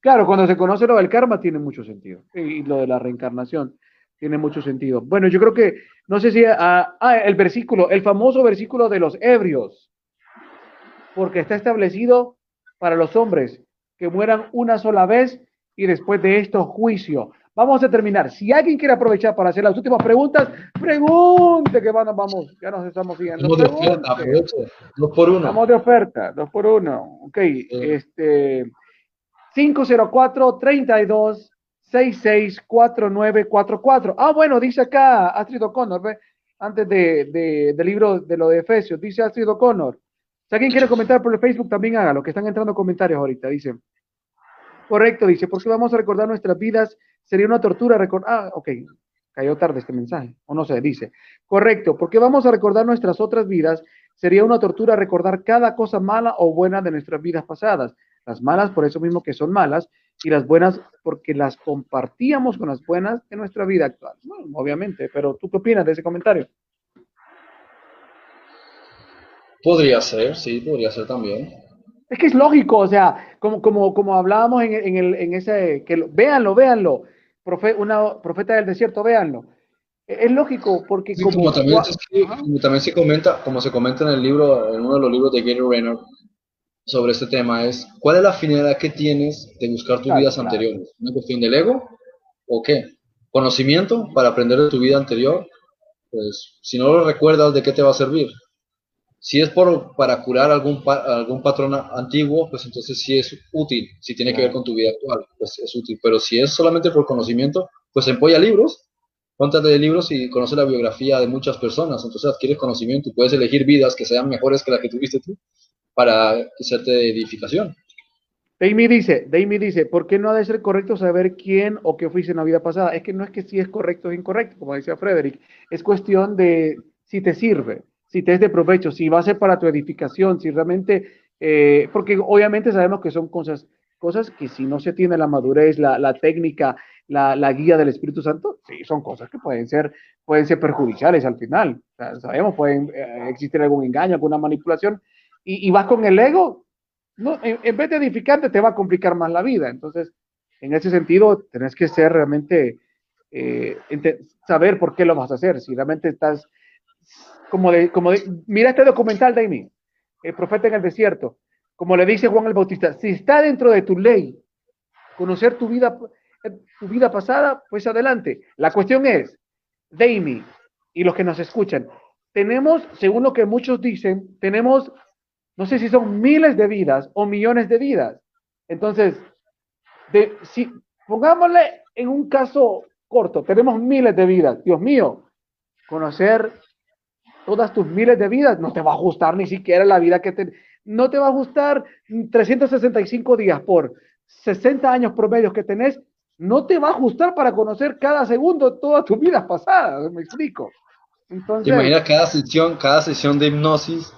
Claro, cuando se conoce lo del karma tiene mucho sentido. Y lo de la reencarnación tiene mucho sentido. Bueno, yo creo que, no sé si, ah, ah, el versículo, el famoso versículo de los ebrios, porque está establecido para los hombres que mueran una sola vez y después de esto juicio. Vamos a terminar. Si alguien quiere aprovechar para hacer las últimas preguntas, pregunte que van, vamos, ya nos estamos siguiendo. Dos por uno. Vamos de oferta, dos por uno. Ok, este 504 32 664944. Ah, bueno, dice acá Astrid O'Connor, ¿ve? antes de, del libro de lo de Efesios, dice Astrid O'Connor. Si alguien quiere comentar por el Facebook, también hágalo, que están entrando comentarios ahorita, dice. Correcto, dice, porque vamos a recordar nuestras vidas sería una tortura recordar. Ah, ok, cayó tarde este mensaje, o no sé, dice. Correcto, porque vamos a recordar nuestras otras vidas, sería una tortura recordar cada cosa mala o buena de nuestras vidas pasadas. Las malas por eso mismo que son malas y las buenas porque las compartíamos con las buenas de nuestra vida actual. obviamente, pero ¿tú qué opinas de ese comentario? Podría ser, sí, podría ser también. Es que es lógico, o sea, como, como, como hablábamos en, el, en ese, que véanlo, véanlo, una profeta del desierto, véanlo. E, es lógico porque como, también, se comenta, como se comenta en el libro, en uno de los libros de Gary Renner sobre este tema, es ¿cuál es la finalidad que tienes de buscar tus vidas anteriores? ¿Una cuestión del ego o qué? ¿Conocimiento para aprender de tu vida anterior? Pues si no lo recuerdas, ¿de qué te va a servir? Si es por, para curar algún, algún patrón antiguo, pues entonces sí es útil. Si tiene que ver con tu vida actual, pues es útil. Pero si es solamente por conocimiento, pues empolla libros, cuéntate de libros y conoce la biografía de muchas personas. Entonces adquieres conocimiento y puedes elegir vidas que sean mejores que las que tuviste tú para hacerte de edificación. Damie dice, Damie dice, ¿por qué no ha de ser correcto saber quién o qué fuiste en la vida pasada? Es que no es que si es correcto o incorrecto, como decía Frederick, es cuestión de si te sirve si te es de provecho, si va a ser para tu edificación, si realmente, eh, porque obviamente sabemos que son cosas, cosas que si no se tiene la madurez, la, técnica, la, guía del Espíritu Santo, sí, son cosas que pueden ser, pueden ser perjudiciales al final. sabemos, pueden eh, existir algún engaño, alguna manipulación, y, vas con el ego, no, en, vez de edificarte te va a complicar más la vida. Entonces, en ese sentido, tenés que ser realmente, eh, saber por qué lo vas a hacer. Si realmente estás, como de, como mira este documental, David, el profeta en el desierto, como le dice Juan el Bautista, si está dentro de tu ley, conocer tu vida, tu vida pasada, pues adelante. La cuestión es, Damie y los que nos escuchan, tenemos, según lo que muchos dicen, tenemos, no sé si son miles de vidas o millones de vidas. Entonces, de, si pongámosle en un caso corto, tenemos miles de vidas. Dios mío, conocer todas tus miles de vidas no te va a ajustar ni siquiera la vida que te, no te va a ajustar 365 días por 60 años promedios que tenés, no te va a ajustar para conocer cada segundo toda tu vida pasada, me explico. Entonces, Imagina cada sesión, cada sesión de hipnosis,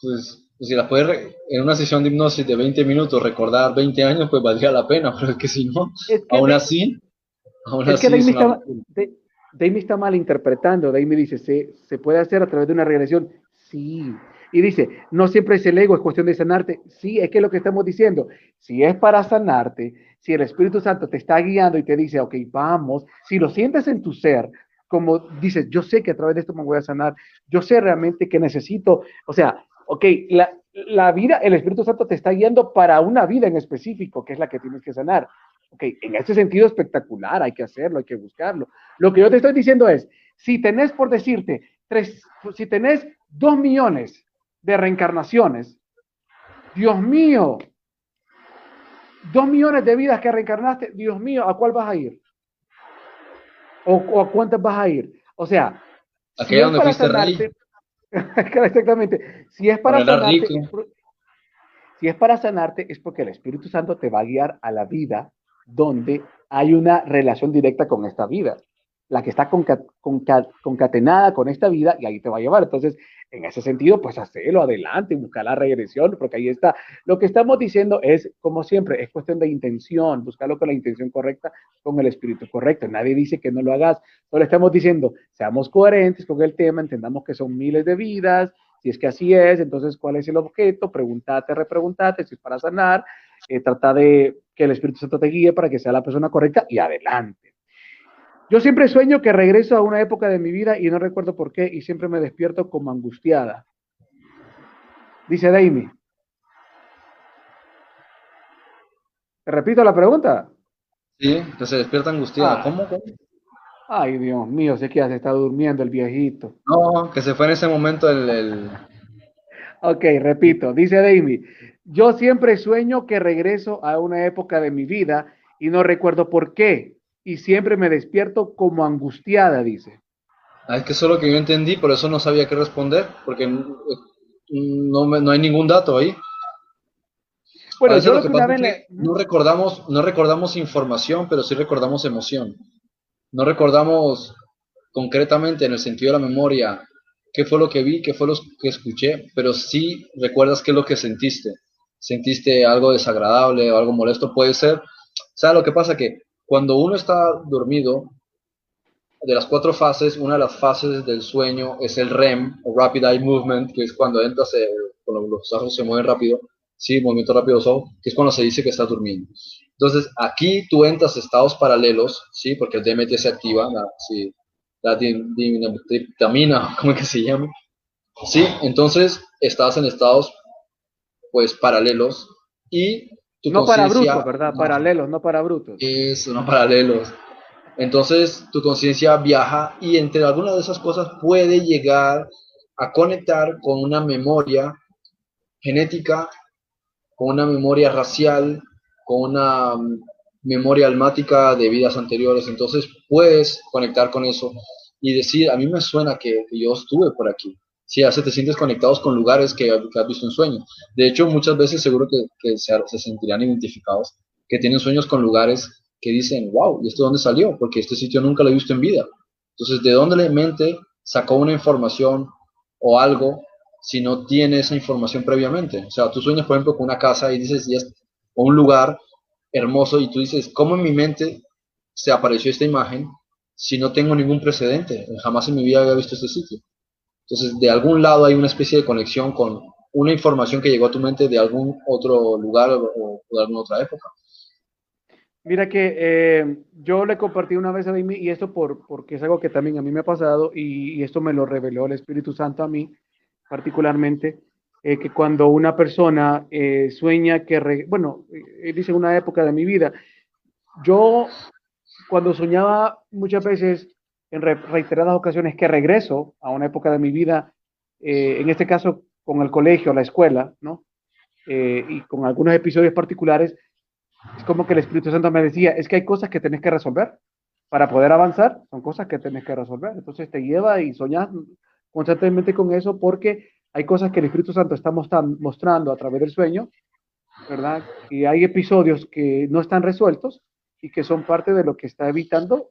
pues, pues si la puedes en una sesión de hipnosis de 20 minutos recordar 20 años, pues valdría la pena, pero es que si no, aún así, aún así es está, está mal interpretando, Dame dice, se, se puede hacer a través de una regresión, sí, y dice, no siempre es el ego, es cuestión de sanarte. Sí, es que lo que estamos diciendo, si es para sanarte, si el Espíritu Santo te está guiando y te dice, ok, vamos, si lo sientes en tu ser, como dices, yo sé que a través de esto me voy a sanar, yo sé realmente que necesito, o sea, ok, la, la vida, el Espíritu Santo te está guiando para una vida en específico, que es la que tienes que sanar. Ok, en ese sentido espectacular, hay que hacerlo, hay que buscarlo. Lo que yo te estoy diciendo es, si tenés por decirte, tres, si tenés dos millones de reencarnaciones. Dios mío, dos millones de vidas que reencarnaste, Dios mío, ¿a cuál vas a ir? ¿O, a cuántas vas a ir? O sea, si es para sanarte, exactamente, si es para sanarte, si es para sanarte, es porque el Espíritu Santo te va a guiar a la vida donde hay una relación directa con esta vida la que está concatenada con esta vida y ahí te va a llevar. Entonces, en ese sentido, pues hacelo adelante, buscar la regresión, porque ahí está. Lo que estamos diciendo es, como siempre, es cuestión de intención, buscarlo con la intención correcta, con el espíritu correcto. Nadie dice que no lo hagas, solo estamos diciendo, seamos coherentes con el tema, entendamos que son miles de vidas, si es que así es, entonces, ¿cuál es el objeto? Pregúntate, repreguntate, si es para sanar, eh, trata de que el Espíritu Santo te guíe para que sea la persona correcta y adelante. Yo siempre sueño que regreso a una época de mi vida y no recuerdo por qué y siempre me despierto como angustiada. Dice Daimi. ¿Te repito la pregunta? Sí, que se despierta angustiada. Ah. ¿Cómo, Ay, Dios mío, sé que ya se está durmiendo el viejito. No, que se fue en ese momento el... el... Ok, repito, dice Daimi. Yo siempre sueño que regreso a una época de mi vida y no recuerdo por qué y siempre me despierto como angustiada, dice. Ah, es que eso es lo que yo entendí, por eso no sabía qué responder, porque no, no hay ningún dato ahí. Bueno, yo lo que, vez no recordamos, no recordamos información, pero sí recordamos emoción. No recordamos concretamente en el sentido de la memoria qué fue lo que vi, qué fue lo que escuché, pero sí recuerdas qué es lo que sentiste. Sentiste algo desagradable o algo molesto, puede ser. Sea, lo que pasa que cuando uno está dormido, de las cuatro fases, una de las fases del sueño es el REM, o Rapid Eye Movement, que es cuando entras, eh, cuando los ojos se mueven rápido, sí, movimiento rápido de que es cuando se dice que estás durmiendo. Entonces, aquí tú entras estados paralelos, sí, porque el DMT se activa, la, sí, la vitamina, ¿cómo es que se llama? Sí, entonces estás en estados, pues, paralelos y no para brutos, ¿verdad? paralelos, no para brutos. Eso, no paralelos. Entonces tu conciencia viaja y entre algunas de esas cosas puede llegar a conectar con una memoria genética, con una memoria racial, con una mm, memoria almática de vidas anteriores. Entonces puedes conectar con eso y decir, a mí me suena que yo estuve por aquí si hace te sientes conectados con lugares que, has visto en sueños. De hecho, muchas veces seguro que, se, se, sentirán identificados, que tienen sueños con lugares que dicen, wow, ¿y esto dónde salió? Porque este sitio nunca lo he visto en vida. Entonces, ¿de dónde la mente sacó una información o algo si no tiene esa información previamente? O sea, tú sueñas, por ejemplo, con una casa y dices, o un lugar hermoso y tú dices, ¿cómo en mi mente se apareció esta imagen si no tengo ningún precedente? Jamás en mi vida había visto este sitio. Entonces, de algún lado hay una especie de conexión con una información que llegó a tu mente de algún otro lugar o, de alguna otra época. Mira que eh, yo le compartí una vez a mí, y esto por, porque es algo que también a mí me ha pasado, y, esto me lo reveló el Espíritu Santo a mí particularmente, eh, que cuando una persona eh, sueña que, bueno, dice una época de mi vida, yo cuando soñaba muchas veces, en reiteradas ocasiones, que regreso a una época de mi vida, en este caso con el colegio, la escuela, ¿no? y con algunos episodios particulares, es como que el Espíritu Santo me decía, es que hay cosas que tenés que resolver para poder avanzar, son cosas que tenés que resolver. Entonces te lleva y soñas constantemente con eso porque hay cosas que el Espíritu Santo está mostrando a través del sueño, ¿verdad? Y hay episodios que no están resueltos y que son parte de lo que está evitando,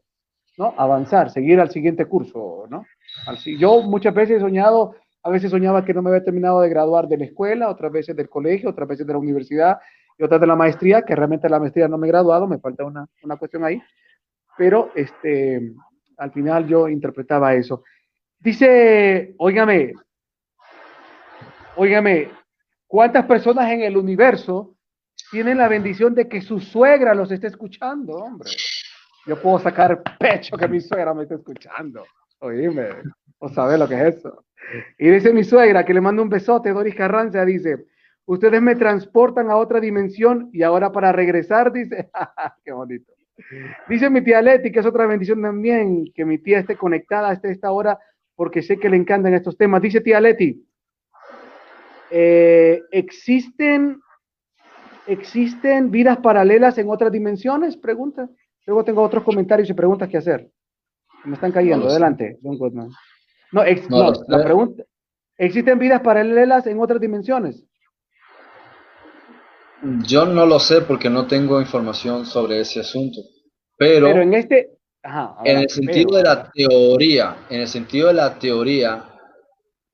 Avanzar, seguir al siguiente curso, ¿no? Yo muchas veces he soñado, a veces soñaba que no me había terminado de graduar de la escuela, otras veces del colegio, otras veces de la universidad, y otra de la maestría, que realmente la maestría no me he graduado, me falta una, una cuestión ahí, pero este, al final yo interpretaba eso. Dice, óigame, óigame, ¿cuántas personas en el universo tienen la bendición de que su suegra los esté escuchando, hombre? Yo puedo sacar pecho que mi suegra me esté escuchando. Oíme, o sabe lo que es eso. Y dice mi suegra, que le mando un besote, Doris Carranza, dice, Ustedes me transportan a otra dimensión y ahora para regresar, dice, qué bonito. Dice mi tía Leti, que es otra bendición también, que mi tía esté conectada hasta esta hora, porque sé que le encantan estos temas. Dice tía Leti, eh, ¿existen, ¿existen vidas paralelas en otras dimensiones? Pregunta. Luego tengo otros comentarios y preguntas que hacer. Me están cayendo. Adelante, No, no, la pregunta. ¿Existen vidas paralelas en otras dimensiones? Yo no lo sé porque no tengo información sobre ese asunto, pero, en este, en el sentido de la teoría, en el sentido de la teoría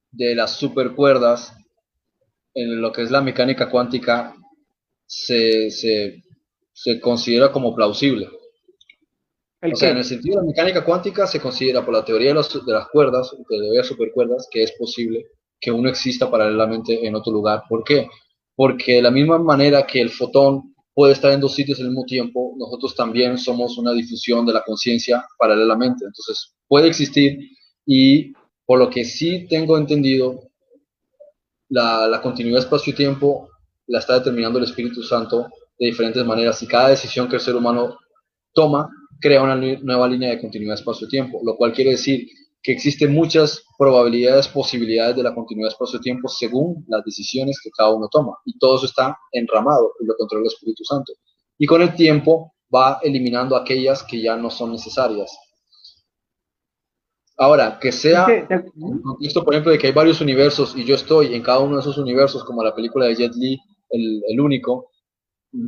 de las supercuerdas, en lo que es la mecánica cuántica, se, considera como plausible. O sea, en el sentido de la mecánica cuántica se considera por la teoría de, de las cuerdas, de las supercuerdas, que es posible que uno exista paralelamente en otro lugar. ¿Por qué? porque de la misma manera que el fotón puede estar en dos sitios al mismo tiempo, nosotros también somos una difusión de la conciencia paralelamente. Entonces, puede existir y por lo que sí tengo entendido, la, la continuidad espacio-tiempo la está determinando el Espíritu Santo de diferentes maneras y cada decisión que el ser humano toma crea una nueva línea de continuidad espacio-tiempo, lo cual quiere decir que existen muchas probabilidades, posibilidades de la continuidad espacio-tiempo según las decisiones que cada uno toma. Y todo eso está enramado y lo controla el Espíritu Santo. Y con el tiempo va eliminando aquellas que ya no son necesarias. Ahora, que sea un contexto, por ejemplo, de que hay varios universos y yo estoy en cada uno de esos universos, como la película de Jet Li, el, único,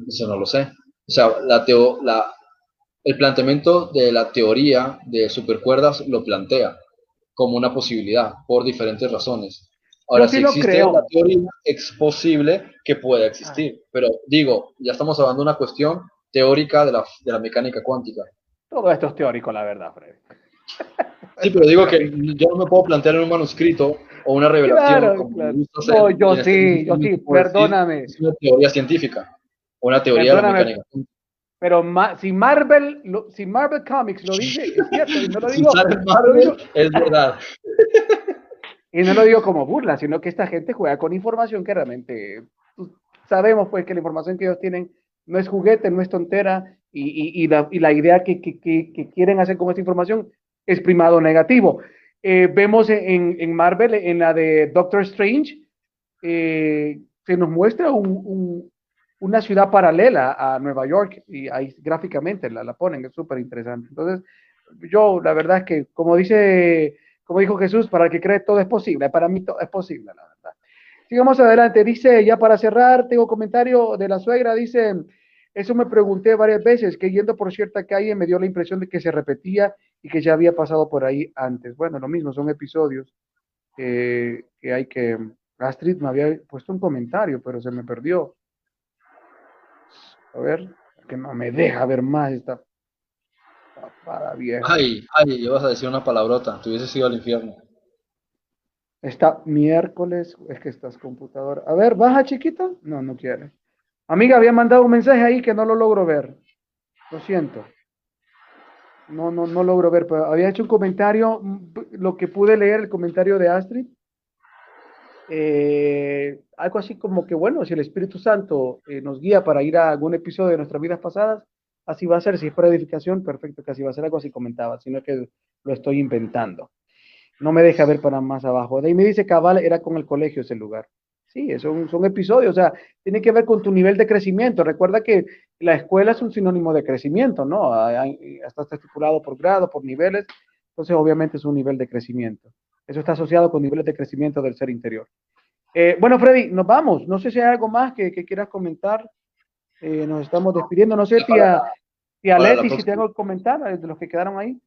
eso no lo sé. O sea, la, la, el planteamiento de la teoría de supercuerdas lo plantea como una posibilidad por diferentes razones. Ahora, si existe la teoría, es posible que pueda existir, ah. pero digo, ya estamos hablando de una cuestión teórica de la, de la mecánica cuántica. Todo esto es teórico, la verdad, Fred. Sí, pero digo que yo no me puedo plantear en un manuscrito o una revelación. no, yo sí, yo sí, perdóname. Es una teoría científica, una teoría de la mecánica pero si Marvel, si Marvel Comics lo dice, es cierto, y no lo digo, es verdad. Y no lo digo como burla, sino que esta gente juega con información que realmente pues, sabemos pues que la información que ellos tienen no es juguete, no es tontera, y, y, la, y la, idea que, que, que, quieren hacer con esta información es primado negativo. Eh, vemos en, en, Marvel, en la de Doctor Strange, eh, se nos muestra un, una ciudad paralela a Nueva York y ahí gráficamente la, la ponen, es súper interesante. Entonces, yo la verdad es que, como dice, como dijo Jesús, para el que cree todo es posible, para mí todo es posible, la verdad. Sigamos adelante, dice, ya para cerrar, tengo comentario de la suegra, dice, eso me pregunté varias veces, que yendo por cierta calle me dio la impresión de que se repetía y que ya había pasado por ahí antes. Bueno, lo mismo, son episodios que hay que... Astrid me había puesto un comentario, pero se me perdió. A ver, que no me deja ver más esta papada vieja. Ay, ay, vas a decir una palabrota, te hubiese ido al infierno. Está miércoles, es que estás computadora. A ver, baja chiquita. No, no quiere. Amiga, había mandado un mensaje ahí que no lo logro ver. Lo siento. No, no, no logro ver, pero había hecho un comentario, lo que pude leer, el comentario de Astrid. Eh, algo así como que, bueno, si el Espíritu Santo eh, nos guía para ir a algún episodio de nuestras vidas pasadas, así va a ser. Si es para edificación, perfecto, que así va a ser algo así comentaba, sino que lo estoy inventando. No me deja ver para más abajo. De ahí me dice Cabal, era con el colegio ese lugar. Sí, son, son episodios, o sea, tiene que ver con tu nivel de crecimiento. Recuerda que la escuela es un sinónimo de crecimiento, ¿no? Hasta está estipulado por grado, por niveles, entonces obviamente es un nivel de crecimiento. Eso está asociado con niveles de crecimiento del ser interior. Eh, bueno, Freddy, nos vamos. No sé si hay algo más que, quieras comentar. Eh, nos estamos despidiendo. No sé, tía, tía Leti, si tengo que comentar eh, de los que quedaron ahí.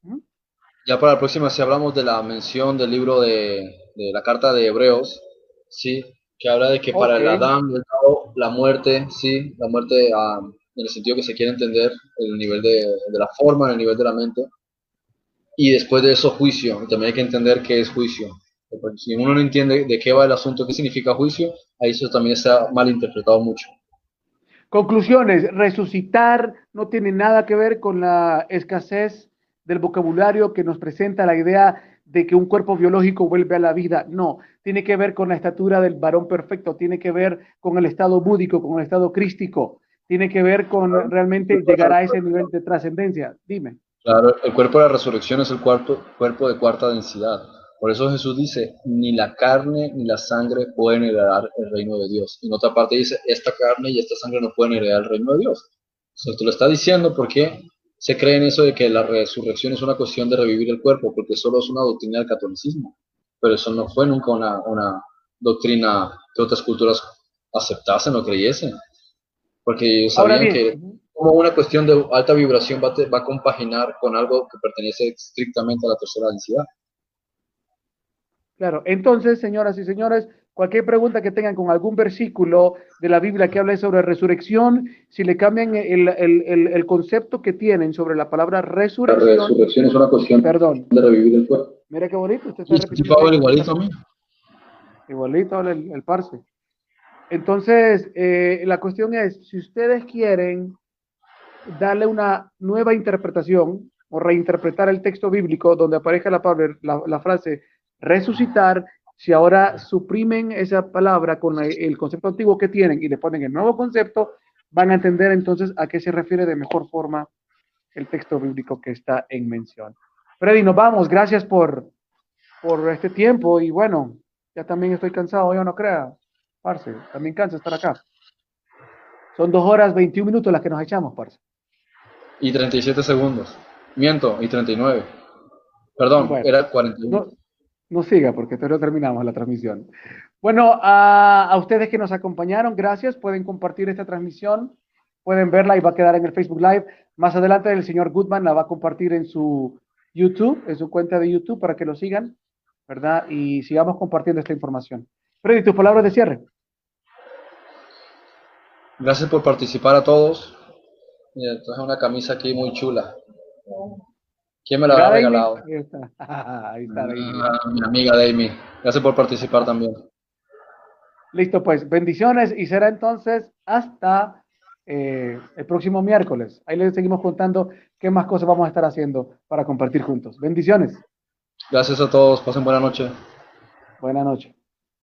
Ya para la próxima, si hablamos de la mención del libro de, de la carta de Hebreos, sí, que habla de que para el Adán, la muerte, sí, la muerte ah, en el sentido que se quiere entender, el nivel de, de, la forma, en el nivel de la mente, y después de eso juicio, también hay que entender qué es juicio. si uno no entiende de qué va el asunto, qué significa juicio, ahí eso también está mal interpretado mucho. Conclusiones, resucitar no tiene nada que ver con la escasez del vocabulario que nos presenta la idea de que un cuerpo biológico vuelve a la vida. No, tiene que ver con la estatura del varón perfecto, tiene que ver con el estado búdico, con el estado crístico, tiene que ver con realmente llegar a ese nivel de trascendencia. Dime. Claro, el cuerpo de la resurrección es el cuerpo, cuerpo de cuarta densidad. Por eso Jesús dice, ni la carne ni la sangre pueden heredar el reino de Dios. Y en otra parte dice, esta carne y esta sangre no pueden heredar el reino de Dios. O te lo está diciendo porque se cree en eso de que la resurrección es una cuestión de revivir el cuerpo, porque solo es una doctrina del catolicismo, pero eso no fue nunca una, una doctrina que otras culturas aceptasen o creyesen, porque ellos sabían que como una cuestión de alta vibración va, va a compaginar con algo que pertenece estrictamente a la tercera densidad. Claro, entonces, señoras y señores, Cualquier pregunta que tengan con algún versículo de la Biblia que hable sobre resurrección, si le cambian el, concepto que tienen sobre la palabra resurrección. La resurrección es una cuestión perdón. de revivir el cuerpo. Mira qué bonito. Usted está igualito a mí. Igualito el, el parse. Entonces, eh, la cuestión es, si ustedes quieren darle una nueva interpretación o reinterpretar el texto bíblico donde aparezca la, la, la frase resucitar, si ahora suprimen esa palabra con el concepto antiguo que tienen y le ponen el nuevo concepto, van a entender entonces a qué se refiere de mejor forma el texto bíblico que está en mención. Freddy, nos vamos. Gracias por, por este tiempo y bueno, ya también estoy cansado, yo no crea. Parce, también cansa estar acá. Son dos horas 21 minutos las que nos echamos, parce. Y 37 segundos. Miento, y 39. Perdón, era 41 no siga porque todavía terminamos la transmisión. Bueno, a, ustedes que nos acompañaron, gracias. Pueden compartir esta transmisión, pueden verla y va a quedar en el Facebook Live. Más adelante el señor Goodman la va a compartir en su YouTube, en su cuenta de YouTube para que lo sigan, ¿verdad? Y sigamos compartiendo esta información. Freddy, tus palabras de cierre. Gracias por participar a todos. Mira, traje una camisa aquí muy chula. ¿Quién me la ha regalado? Ahí está. Ahí está ah, mi amiga Damie. Gracias por participar también. Listo, pues bendiciones y será entonces hasta eh, el próximo miércoles. Ahí les seguimos contando qué más cosas vamos a estar haciendo para compartir juntos. Bendiciones. Gracias a todos. Pasen buena noche. Buena noche.